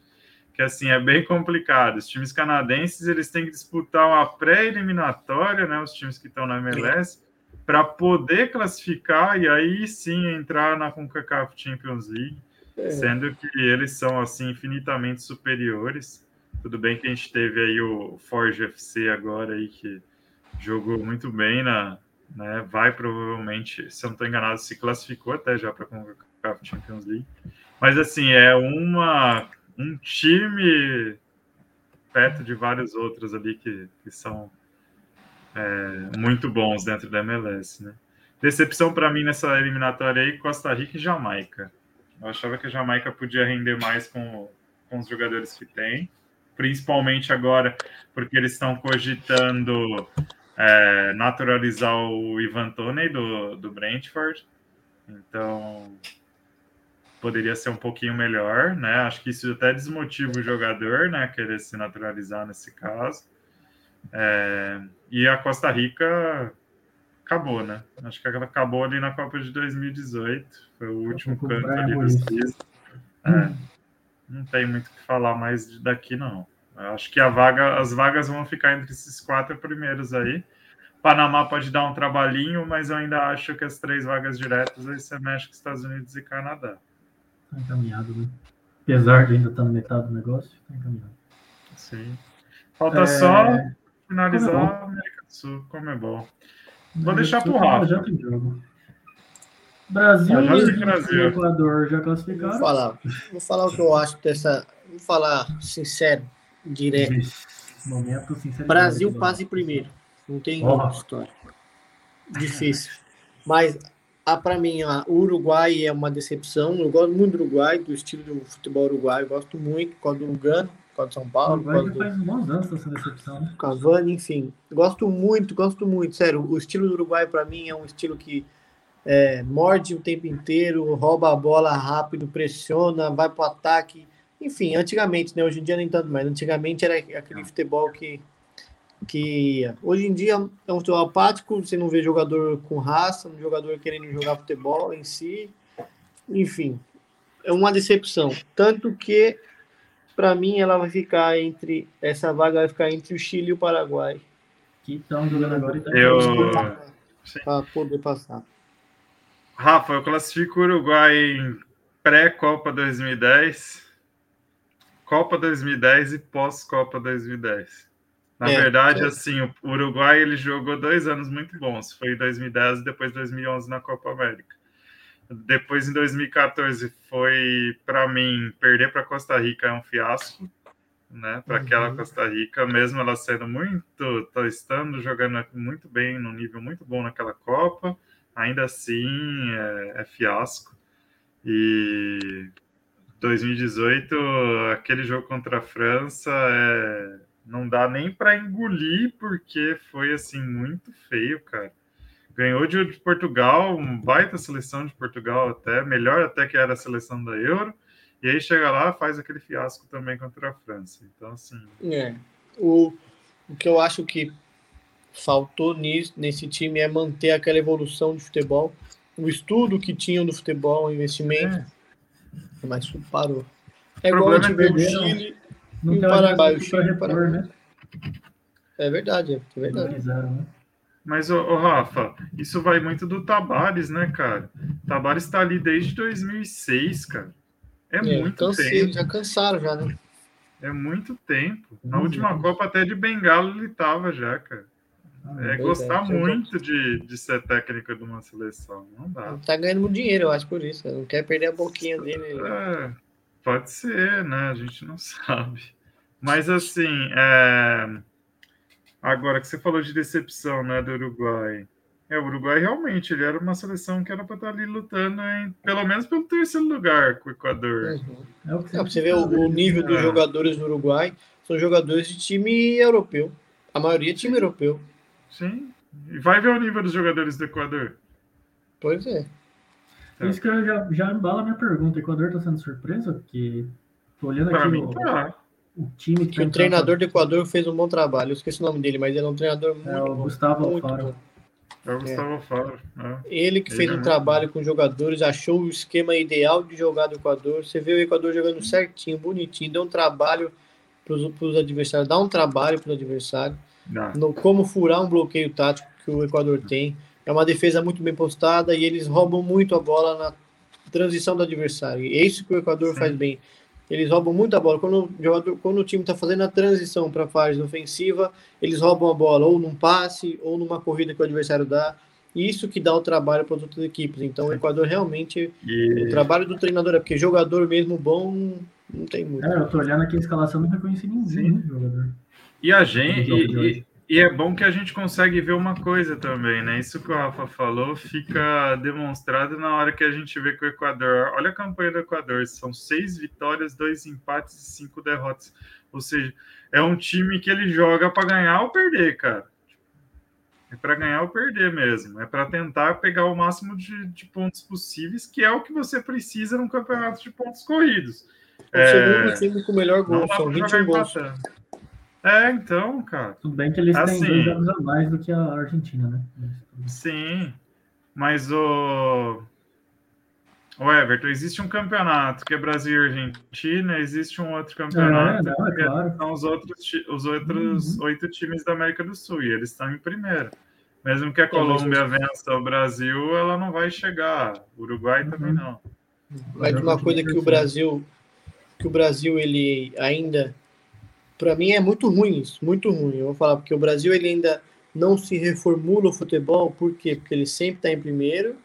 que assim é bem complicado. Os times canadenses eles têm que disputar uma pré-eliminatória, né? Os times que estão na MLS para poder classificar e aí sim entrar na CONCACAF Champions League, é. sendo que eles são assim infinitamente superiores. Tudo bem que a gente teve aí o Forge FC agora aí que jogou muito bem na, né? Vai provavelmente, se eu não estou enganado, se classificou até já para a CONCACAF Champions League. Mas assim, é uma um time perto de vários outros ali que, que são é, muito bons dentro da MLS, né? Decepção para mim nessa eliminatória aí, Costa Rica e Jamaica. Eu achava que a Jamaica podia render mais com, com os jogadores que tem, principalmente agora porque eles estão cogitando é, naturalizar o Ivan Toney do, do Brentford. Então, poderia ser um pouquinho melhor, né? Acho que isso até desmotiva o jogador, né? Querer se naturalizar nesse caso. É, e a Costa Rica acabou, né? Acho que ela acabou ali na Copa de 2018. Foi o último canto ali dos três. É, não tem muito o que falar mais daqui, não. Acho que a vaga, as vagas vão ficar entre esses quatro primeiros aí. Panamá pode dar um trabalhinho, mas eu ainda acho que as três vagas diretas vai ser México, Estados Unidos e Canadá. Tá encaminhado, né? Apesar de ainda estar na metade do negócio, tá encaminhado. Sim. Falta é... só finalizar a América do Sul, como é bom. Vou deixar para o Rafa. Já tem jogo. Brasil ah, e Brasil. Equador já classificaram. Vou falar, vou falar o que eu acho dessa. Vou falar sincero, direto. Momento. Brasil passa em primeiro. Não tem oh. história. Difícil. Mas, ah, para mim, ah, o Uruguai é uma decepção. Eu gosto muito do Uruguai, do estilo do futebol uruguaio. Gosto muito, por causa do Lugano, por causa São Paulo. O Uruguai faz bons anos essa decepção. Né? Cavani, enfim. Gosto muito, gosto muito. Sério, o estilo do Uruguai, para mim, é um estilo que é, morde o tempo inteiro, rouba a bola rápido, pressiona, vai para o ataque. Enfim, antigamente, né? Hoje em dia nem tanto mais. Antigamente era aquele futebol que, que hoje em dia é um futebol apático, você não vê jogador com raça, um jogador querendo jogar futebol em si. Enfim, é uma decepção. Tanto que, para mim, ela vai ficar entre. Essa vaga vai ficar entre o Chile e o Paraguai. Que estão jogando agora e Eu... Para poder passar. Rafa, eu classifico o Uruguai em pré-Copa 2010, Copa 2010 e pós-Copa 2010. Na é, verdade, é. assim, o Uruguai ele jogou dois anos muito bons. Foi em 2010 e depois 2011 na Copa América. Depois, em 2014, foi para mim perder para Costa Rica é um fiasco, né? Para uhum. aquela Costa Rica, mesmo ela sendo muito, estando jogando muito bem, no nível muito bom naquela Copa ainda assim é, é fiasco. E 2018, aquele jogo contra a França, é, não dá nem para engolir, porque foi assim muito feio, cara. Ganhou de Portugal, baita seleção de Portugal, até melhor até que era a seleção da Euro. E aí chega lá, faz aquele fiasco também contra a França. Então, assim. É. O, o que eu acho que faltou nisso, nesse time é manter aquela evolução de futebol, o estudo que tinham do futebol, o investimento, é. mas parou. É igual a gente vê o Chile e o Paraguai. O Chile. Né? É verdade, é verdade. Né? Mas, ô, ô, Rafa, isso vai muito do Tabares, né, cara? Tabares está ali desde 2006, cara. É, é muito cansei, tempo. Já cansaram, já, né? É muito tempo. Na última Copa, até de Bengala, ele tava já, cara. É gostar muito de, de ser técnico de uma seleção. Não dá. Ele tá ganhando muito dinheiro, eu acho, por isso. Não quer perder a boquinha dele. É, pode ser, né? A gente não sabe. Mas assim, é... agora que você falou de decepção né, do Uruguai. É, o Uruguai realmente ele era uma seleção que era para estar ali lutando em, pelo menos pelo terceiro lugar com o Equador. Uhum. É o que você, você vê o, o nível dos é. jogadores no Uruguai, são jogadores de time europeu. A maioria é time europeu. Sim. E vai ver o nível dos jogadores do Equador. Pois é. Então. Isso que eu já, já embala minha pergunta. O Equador está sendo surpresa? Porque tô olhando pra aqui mim, o, tá. o time que, que o treinador do Equador fez um bom trabalho. Eu esqueci o nome dele, mas ele é um treinador muito é, o. Gustavo muito Alfaro. É o Gustavo é. Faro. É. Ele que fez Ele um é trabalho com jogadores, achou o esquema ideal de jogar do Equador. Você vê o Equador jogando certinho, bonitinho, deu um trabalho para os adversários, dá um trabalho para o adversário no como furar um bloqueio tático que o Equador tem. É uma defesa muito bem postada e eles roubam muito a bola na transição do adversário. E é isso que o Equador Sim. faz bem. Eles roubam muito a bola. Quando o, jogador, quando o time está fazendo a transição para a fase ofensiva, eles roubam a bola ou num passe ou numa corrida que o adversário dá. Isso que dá o trabalho para as outras equipes. Então, o Equador realmente. E... O trabalho do treinador é porque jogador mesmo bom não tem muito. É, eu tô olhando aqui a escalação, não reconheci ninguém, né, jogador. E a gente. E, e, é bom que a gente consegue ver uma coisa também, né? Isso que o Rafa falou fica demonstrado na hora que a gente vê que o Equador. Olha a campanha do Equador: são seis vitórias, dois empates e cinco derrotas. Ou seja, é um time que ele joga para ganhar ou perder, cara. É para ganhar ou perder mesmo. É para tentar pegar o máximo de, de, pontos possíveis, que é o que você precisa num campeonato de pontos corridos. O é... segundo time com o melhor gol, são 21 gols. Empatando. É, então, cara. Tudo bem que eles assim, têm dois jogos a mais do que a Argentina, né? Sim, mas o. O Everton, existe um campeonato que é Brasil e Argentina, existe um outro campeonato é, não, é claro. que são os outros, os outros uhum. oito times da América do Sul, e eles estão em primeiro. Mesmo que a Colômbia vença o Brasil, ela não vai chegar. O Uruguai uhum. também não. Mas uma coisa que o Brasil, que o Brasil ele ainda para mim é muito ruim isso, muito ruim. Eu vou falar porque o Brasil ele ainda não se reformula o futebol, por quê? Porque ele sempre está em primeiro,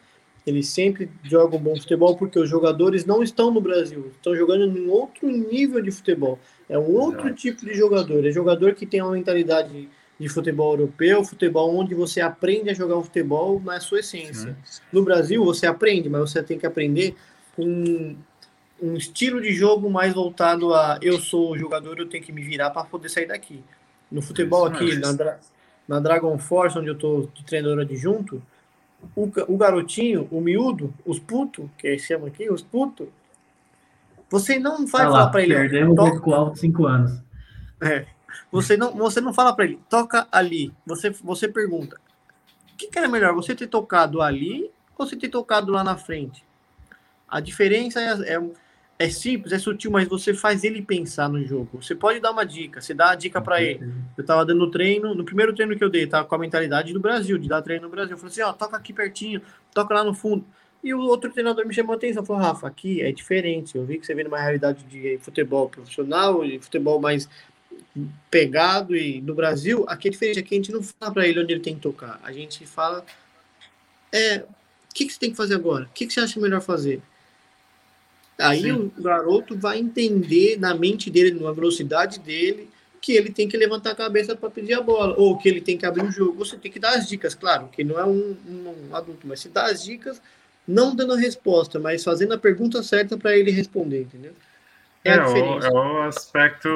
ele sempre joga um bom futebol porque os jogadores não estão no Brasil, estão jogando em outro nível de futebol. É um outro tipo de jogador. É jogador que tem uma mentalidade de futebol europeu, futebol onde você aprende a jogar um futebol na sua essência. Sim. No Brasil, você aprende, mas você tem que aprender com um estilo de jogo mais voltado a eu sou jogador, eu tenho que me virar para poder sair daqui. No futebol aqui, na, na Dragon Force, onde eu tô de treinador adjunto, o, o garotinho, o miúdo, os putos, que eles chamam aqui, os putos, você não vai tá falar para ele. Perdemos toca... o alto cinco anos. É. Você não, você não fala para ele, toca ali. Você, você pergunta: o que, que era melhor, você ter tocado ali ou você ter tocado lá na frente? A diferença é, é é simples, é sutil, mas você faz ele pensar no jogo. Você pode dar uma dica, você dá a dica para ele. Eu tava dando treino, no primeiro treino que eu dei, tava com a mentalidade do Brasil, de dar treino no Brasil. Eu falei assim, ó, toca aqui pertinho, toca lá no fundo. E o outro treinador me chamou a atenção, falou, Rafa, aqui é diferente. Eu vi que você vem numa realidade de futebol profissional, de futebol mais pegado e no Brasil, aqui é diferente, aqui a gente não fala para ele onde ele tem que tocar. A gente fala, é, o que, que você tem que fazer agora? O que, que você acha melhor fazer? Aí Sim. o garoto vai entender na mente dele, na velocidade dele, que ele tem que levantar a cabeça para pedir a bola, ou que ele tem que abrir o jogo. Você tem que dar as dicas, claro, que não é um, um adulto, mas se dá as dicas, não dando a resposta, mas fazendo a pergunta certa para ele responder, entendeu? É, é, o, é o aspecto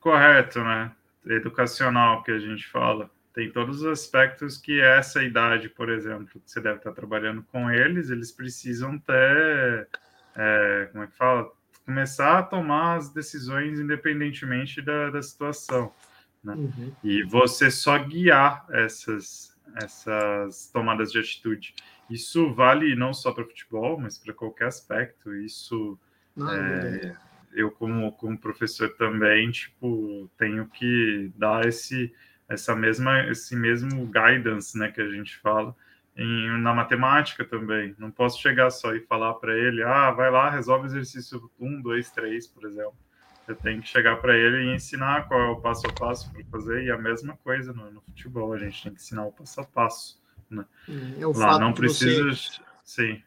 correto, né? Educacional que a gente fala tem todos os aspectos que essa idade, por exemplo, que você deve estar trabalhando com eles, eles precisam ter é, como é que fala? Começar a tomar as decisões independentemente da, da situação. Né? Uhum. E você só guiar essas, essas tomadas de atitude. Isso vale não só para futebol, mas para qualquer aspecto. Isso ah, é, eu como, como professor também, tipo, tenho que dar esse essa mesma esse mesmo guidance, né, que a gente fala em, na matemática também. Não posso chegar só e falar para ele, ah, vai lá, resolve exercício 1, 2, 3, por exemplo. Eu tenho que chegar para ele e ensinar qual é o passo a passo para fazer, e a mesma coisa no, no, futebol, a gente tem que ensinar o passo a passo. Né? É o lá, não precisa. Você, sim.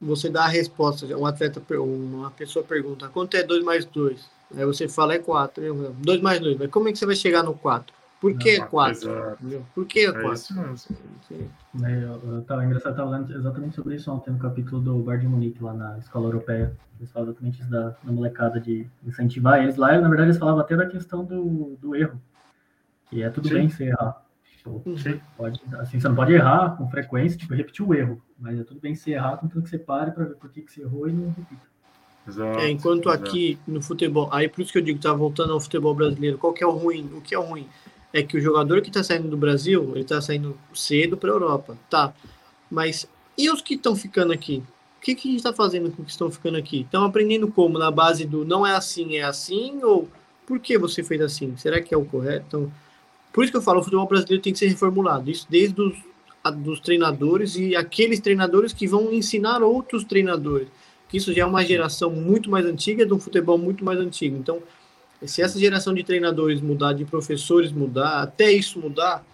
Você dá a resposta, um atleta, uma pessoa pergunta, quanto é 2 mais 2? Aí você fala, é 4. 2 mais 2, mas como é que você vai chegar no 4? Por que não, quatro? Por que é quatro? É eu, eu tava engraçado, eu tava falando exatamente sobre isso ontem no capítulo do Bar de Munique, lá na escola europeia. Eles falam exatamente isso da, da molecada de incentivar eles lá. Na verdade, eles falavam até da questão do, do erro. Que é tudo Sim. bem você errar. Tipo, Sim. Pode, assim, você não pode errar com frequência, tipo, repetir o erro. Mas é tudo bem você errar, contanto que você pare para ver por que, que você errou e não repita. Exato, é, enquanto exato. aqui no futebol, aí por isso que eu digo, tá voltando ao futebol brasileiro, qual que é o ruim? O que é o ruim? É que o jogador que está saindo do Brasil, ele está saindo cedo para a Europa, tá? Mas e os que estão ficando aqui? O que, que a gente está fazendo com os que estão ficando aqui? Estão aprendendo como? Na base do não é assim, é assim? Ou por que você fez assim? Será que é o correto? Então, por isso que eu falo, o futebol brasileiro tem que ser reformulado. Isso desde os dos treinadores e aqueles treinadores que vão ensinar outros treinadores. Que isso já é uma geração muito mais antiga, de um futebol muito mais antigo. Então, se essa geração de treinadores mudar, de professores mudar, até isso mudar,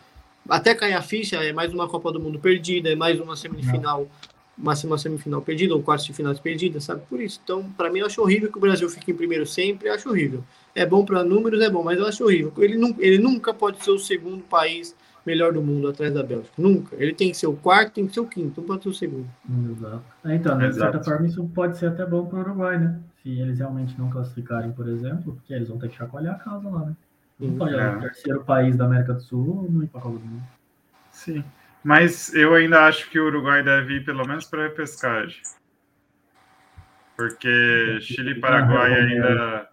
até cair a ficha, é mais uma Copa do Mundo perdida, é mais uma semifinal, uma, uma semifinal perdida, ou quarto de finais perdida, sabe? Por isso. Então, para mim, eu acho horrível que o Brasil fique em primeiro sempre, eu acho horrível. É bom para números, é bom, mas eu acho horrível. Ele, não, ele nunca pode ser o segundo país melhor do mundo atrás da Bélgica. Nunca. Ele tem que ser o quarto, tem que ser o quinto, não pode ser o segundo. Exato. É, então, de Exato. certa forma, isso pode ser até bom para o Uruguai, né? Se eles realmente não classificarem, por exemplo, porque eles vão ter que chacoalhar a casa lá, né? Não pode é. o terceiro país da América do Sul não ir para Copa do Mundo. Sim. Mas eu ainda acho que o Uruguai deve ir pelo menos para a repescagem. Porque Chile e Paraguai ainda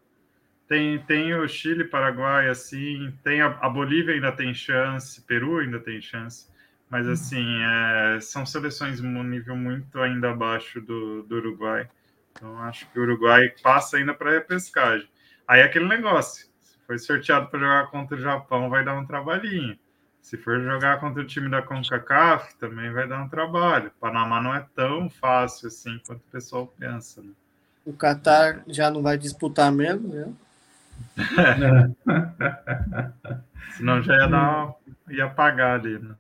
tem, tem o Chile, Paraguai, assim, tem a, a, Bolívia ainda tem chance, Peru ainda tem chance, mas uhum. assim, é, são seleções um nível muito ainda abaixo do, do Uruguai. Então acho que o Uruguai passa ainda para a repescagem. Aí é aquele negócio, se for sorteado para jogar contra o Japão, vai dar um trabalhinho. Se for jogar contra o time da CONCACAF, também vai dar um trabalho. Panamá não é tão fácil assim quanto o pessoal pensa. Né? O Qatar já não vai disputar mesmo, né? Senão já ia, dar, ia pagar ali, né?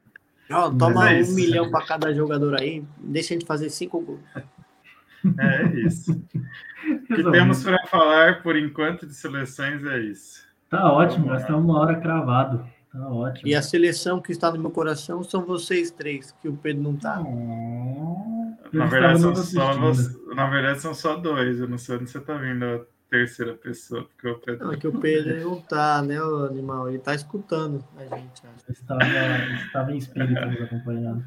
Não, toma é um milhão para cada jogador aí, deixa a gente fazer cinco gols. É isso. o que temos para falar por enquanto de seleções é isso. Tá ótimo, nós estamos uma hora cravado. Tá ótimo. E a seleção que está no meu coração são vocês três, que o Pedro não está. na, verdade, são só, na verdade, são só dois. Eu não sei onde você está vindo a terceira pessoa. Porque o Pedro... Não, é que o Pedro não está, né, o animal? Ele está escutando a gente. Estava, estava em espírito nos acompanhando.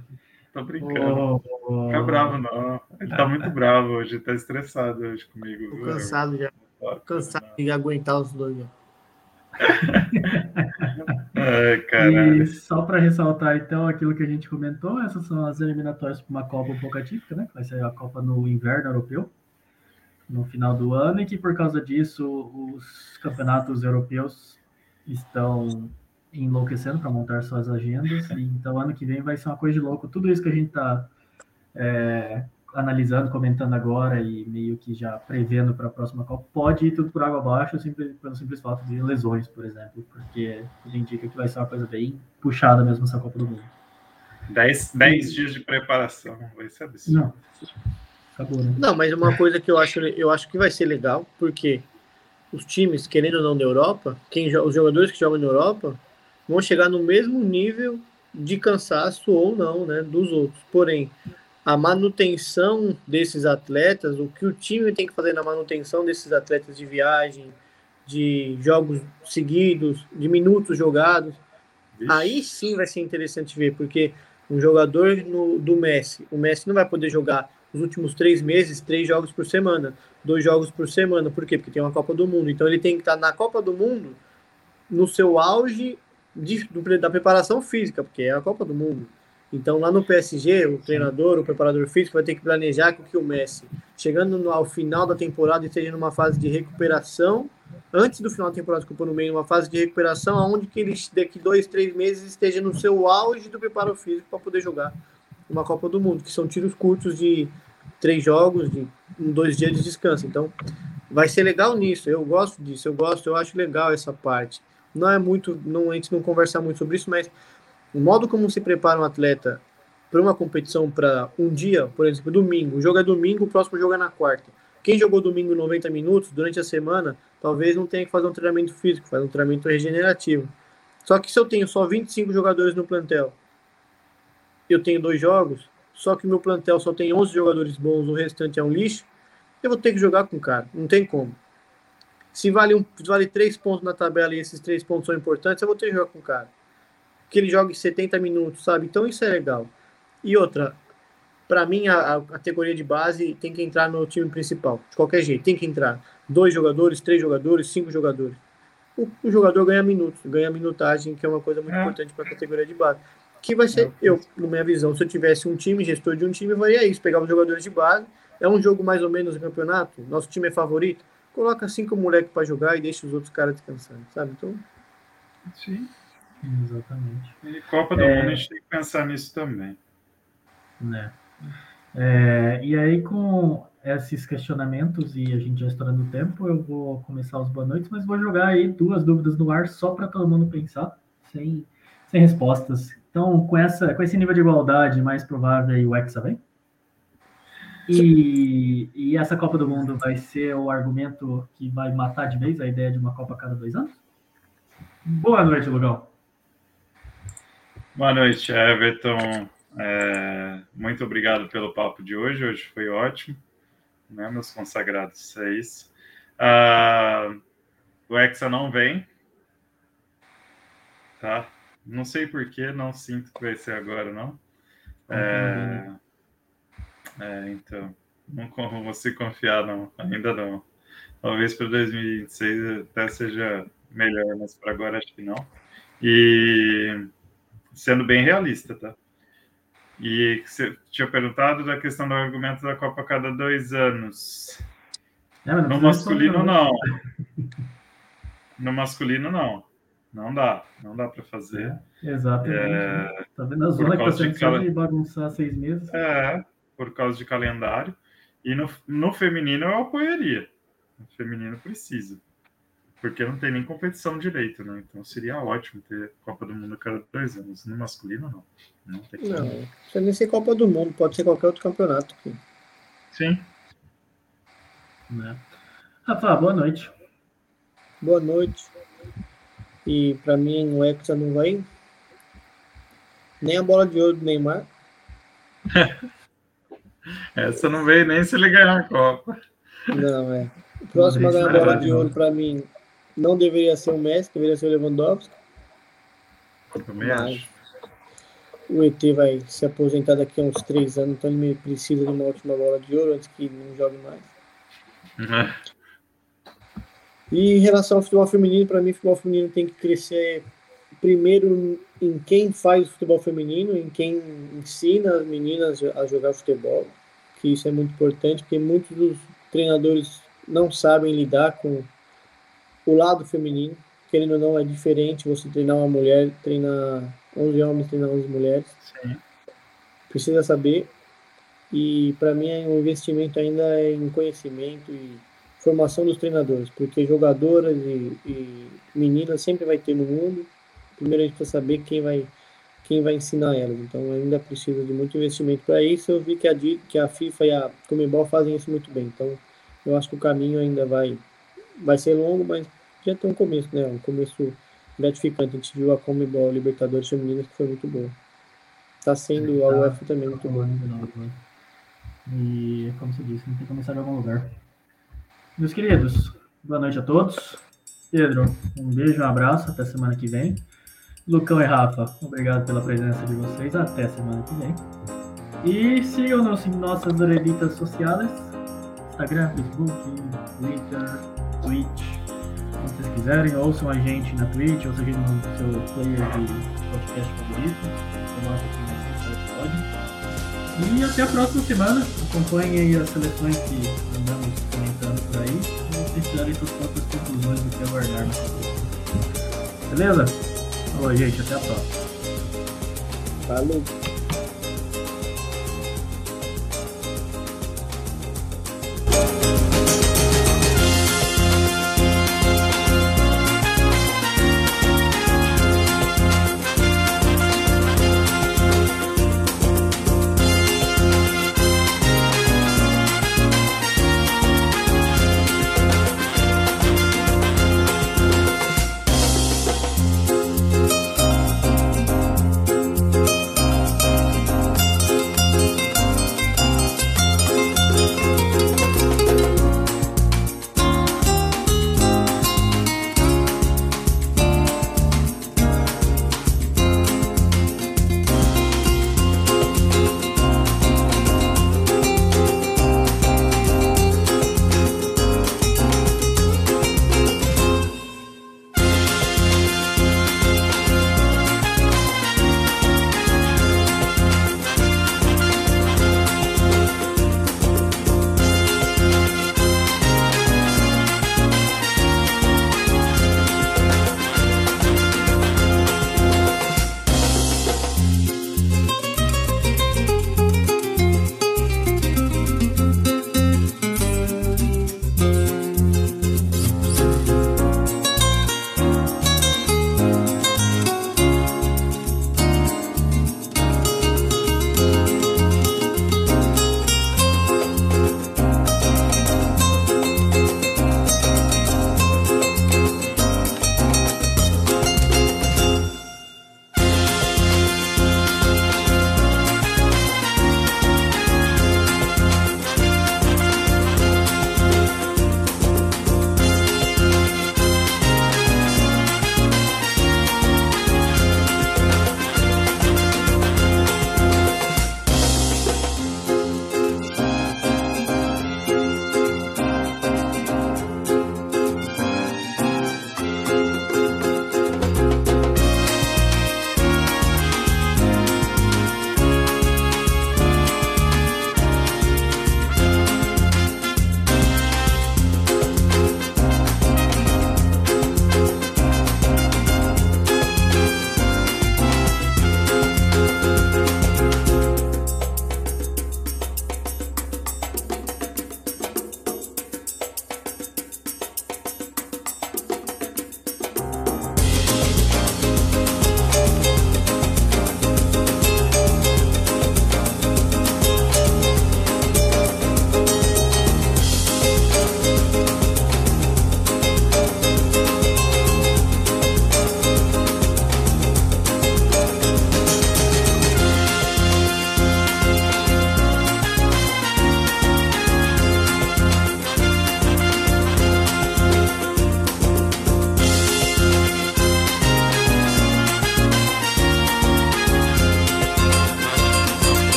Tô brincando. Oh, oh, Fica bravo, não. Ele tá muito bravo hoje, tá estressado hoje comigo. Tô cansado já. Tô cansado de aguentar os dois. Ai, caralho. E só para ressaltar, então, aquilo que a gente comentou, essas são as eliminatórias para uma Copa um pouco atípica, né? Vai ser a Copa no inverno europeu, no final do ano, e que por causa disso os campeonatos europeus estão enlouquecendo para montar suas agendas. E, então, ano que vem vai ser uma coisa de louco. Tudo isso que a gente está é, analisando, comentando agora e meio que já prevendo para a próxima Copa, pode ir tudo por água abaixo simples, pelo simples fato de lesões, por exemplo, porque tudo indica que vai ser uma coisa bem puxada mesmo essa Copa do Mundo. Dez, dez dias de preparação, vai ser absurdo. Não. Acabou, né? Não, mas uma coisa que eu acho, eu acho que vai ser legal, porque os times, querendo ou não da Europa, quem, os jogadores que jogam na Europa, vão chegar no mesmo nível de cansaço ou não, né, dos outros. Porém, a manutenção desses atletas, o que o time tem que fazer na manutenção desses atletas de viagem, de jogos seguidos, de minutos jogados, Ixi. aí sim vai ser interessante ver, porque um jogador no, do Messi, o Messi não vai poder jogar os últimos três meses, três jogos por semana, dois jogos por semana, por quê? Porque tem uma Copa do Mundo, então ele tem que estar na Copa do Mundo no seu auge de, do, da preparação física, porque é a Copa do Mundo. Então, lá no PSG, o treinador, o preparador físico vai ter que planejar com que o Messi, chegando no, ao final da temporada, esteja numa fase de recuperação, antes do final da temporada, desculpa, no meio, uma fase de recuperação, onde que ele, daqui dois, três meses, esteja no seu auge do preparo físico para poder jogar uma Copa do Mundo, que são tiros curtos de três jogos, de dois dias de descanso. Então, vai ser legal nisso. Eu gosto disso, eu gosto, eu acho legal essa parte não é muito, não, a gente não conversa muito sobre isso, mas o modo como se prepara um atleta para uma competição para um dia, por exemplo, domingo, o jogo é domingo, o próximo jogo é na quarta. Quem jogou domingo 90 minutos durante a semana, talvez não tenha que fazer um treinamento físico, faz um treinamento regenerativo. Só que se eu tenho só 25 jogadores no plantel, eu tenho dois jogos, só que meu plantel só tem 11 jogadores bons, o restante é um lixo, eu vou ter que jogar com o cara, não tem como. Se vale, um, vale três pontos na tabela e esses três pontos são importantes, eu vou ter que jogar com o cara. Que ele jogue 70 minutos, sabe? Então isso é legal. E outra, para mim a, a, categoria de base tem que entrar no time principal, de qualquer jeito, tem que entrar. Dois jogadores, três jogadores, cinco jogadores. O, o jogador ganha minutos, ganha minutagem, que é uma coisa muito é. importante para a categoria de base. Que vai ser, é. eu, na minha visão, se eu tivesse um time, gestor de um time, eu faria isso, pegar os jogadores de base. É um jogo mais ou menos no campeonato, nosso time é favorito coloca cinco moleques para jogar e deixa os outros caras descansando, sabe? Então. Sim. Exatamente. E Copa do é... Mundo a gente tem que pensar nisso também. Né? É, e aí, com esses questionamentos e a gente já estourando o tempo, eu vou começar os boa noites, mas vou jogar aí duas dúvidas no ar só para todo mundo pensar, sem, sem respostas. Então, com, essa, com esse nível de igualdade mais provável aí, o Hexa vem? E, e, essa Copa do Mundo vai ser o argumento que vai matar de vez a ideia de uma Copa a cada dois anos? Boa noite, Lugão. Boa noite, Everton. É, muito obrigado pelo papo de hoje. Hoje foi ótimo, né, meus consagrados seis. Uh, o Hexa não vem, tá? Não sei porquê, não sinto que vai ser agora, não. É, é, então, não vou se confiar, não, ainda não. Talvez para 2026 até seja melhor, mas para agora acho que não. E sendo bem realista, tá? E você tinha perguntado da questão do argumento da Copa a cada dois anos. É, no masculino, não. No masculino, não. Não dá. Não dá para fazer. É, exatamente. É, tá vendo a zona que está sendo de bagunçar seis meses? É, por causa de calendário. E no, no feminino eu apoiaria. No feminino precisa. Porque não tem nem competição direito, né? Então seria ótimo ter Copa do Mundo a cada dois anos. No masculino, não. Não, tem não precisa nem ser Copa do Mundo, pode ser qualquer outro campeonato. Aqui. Sim. Né? Rafa, boa noite. Boa noite. E para mim o Hexa não vai nem a bola de ouro do Neymar. Essa não veio nem se ele ganhar a Copa. Não, é. O próximo a ganhar a bola de ouro para mim não deveria ser o Messi, deveria ser o Lewandowski. Mas o ET vai se aposentar daqui a uns três anos, então ele precisa de uma última bola de ouro antes que não jogue mais. Uhum. E em relação ao futebol feminino, para mim, o futebol feminino tem que crescer primeiro em quem faz futebol feminino, em quem ensina as meninas a jogar futebol, que isso é muito importante, porque muitos dos treinadores não sabem lidar com o lado feminino, querendo ou não, é diferente você treinar uma mulher, treinar 11 homens, treinar 11 mulheres. Sim. Precisa saber. E para mim, o é investimento ainda é em conhecimento e formação dos treinadores, porque jogadoras e, e meninas sempre vai ter no mundo. Primeiro a gente precisa saber quem vai quem vai ensinar elas. Então ainda precisa de muito investimento para isso. Eu vi que a, que a FIFA e a Comebol fazem isso muito bem. Então eu acho que o caminho ainda vai vai ser longo, mas já tem um começo, né? Um começo gratificante. A gente viu a Comebol Libertadores Femininas que foi muito boa. Está sendo a UEFA também muito boa. E, como você disse, tem que começar em algum lugar. Meus queridos, boa noite a todos. Pedro, um beijo, um abraço, até semana que vem. Lucão e Rafa, obrigado pela presença de vocês, até semana que vem. E sigam-nos em nossas redes sociais, Instagram, Facebook, Twitter, Twitch, se vocês quiserem, ouçam a gente na Twitch, ouçam a gente no seu player de podcast favorito. Coloque aqui. E até a próxima semana. Acompanhem as seleções que andamos comentando por aí. E vocês tirarem suas próprias conclusões do que aguardar Beleza? Falou, gente. Até a próxima. Falou.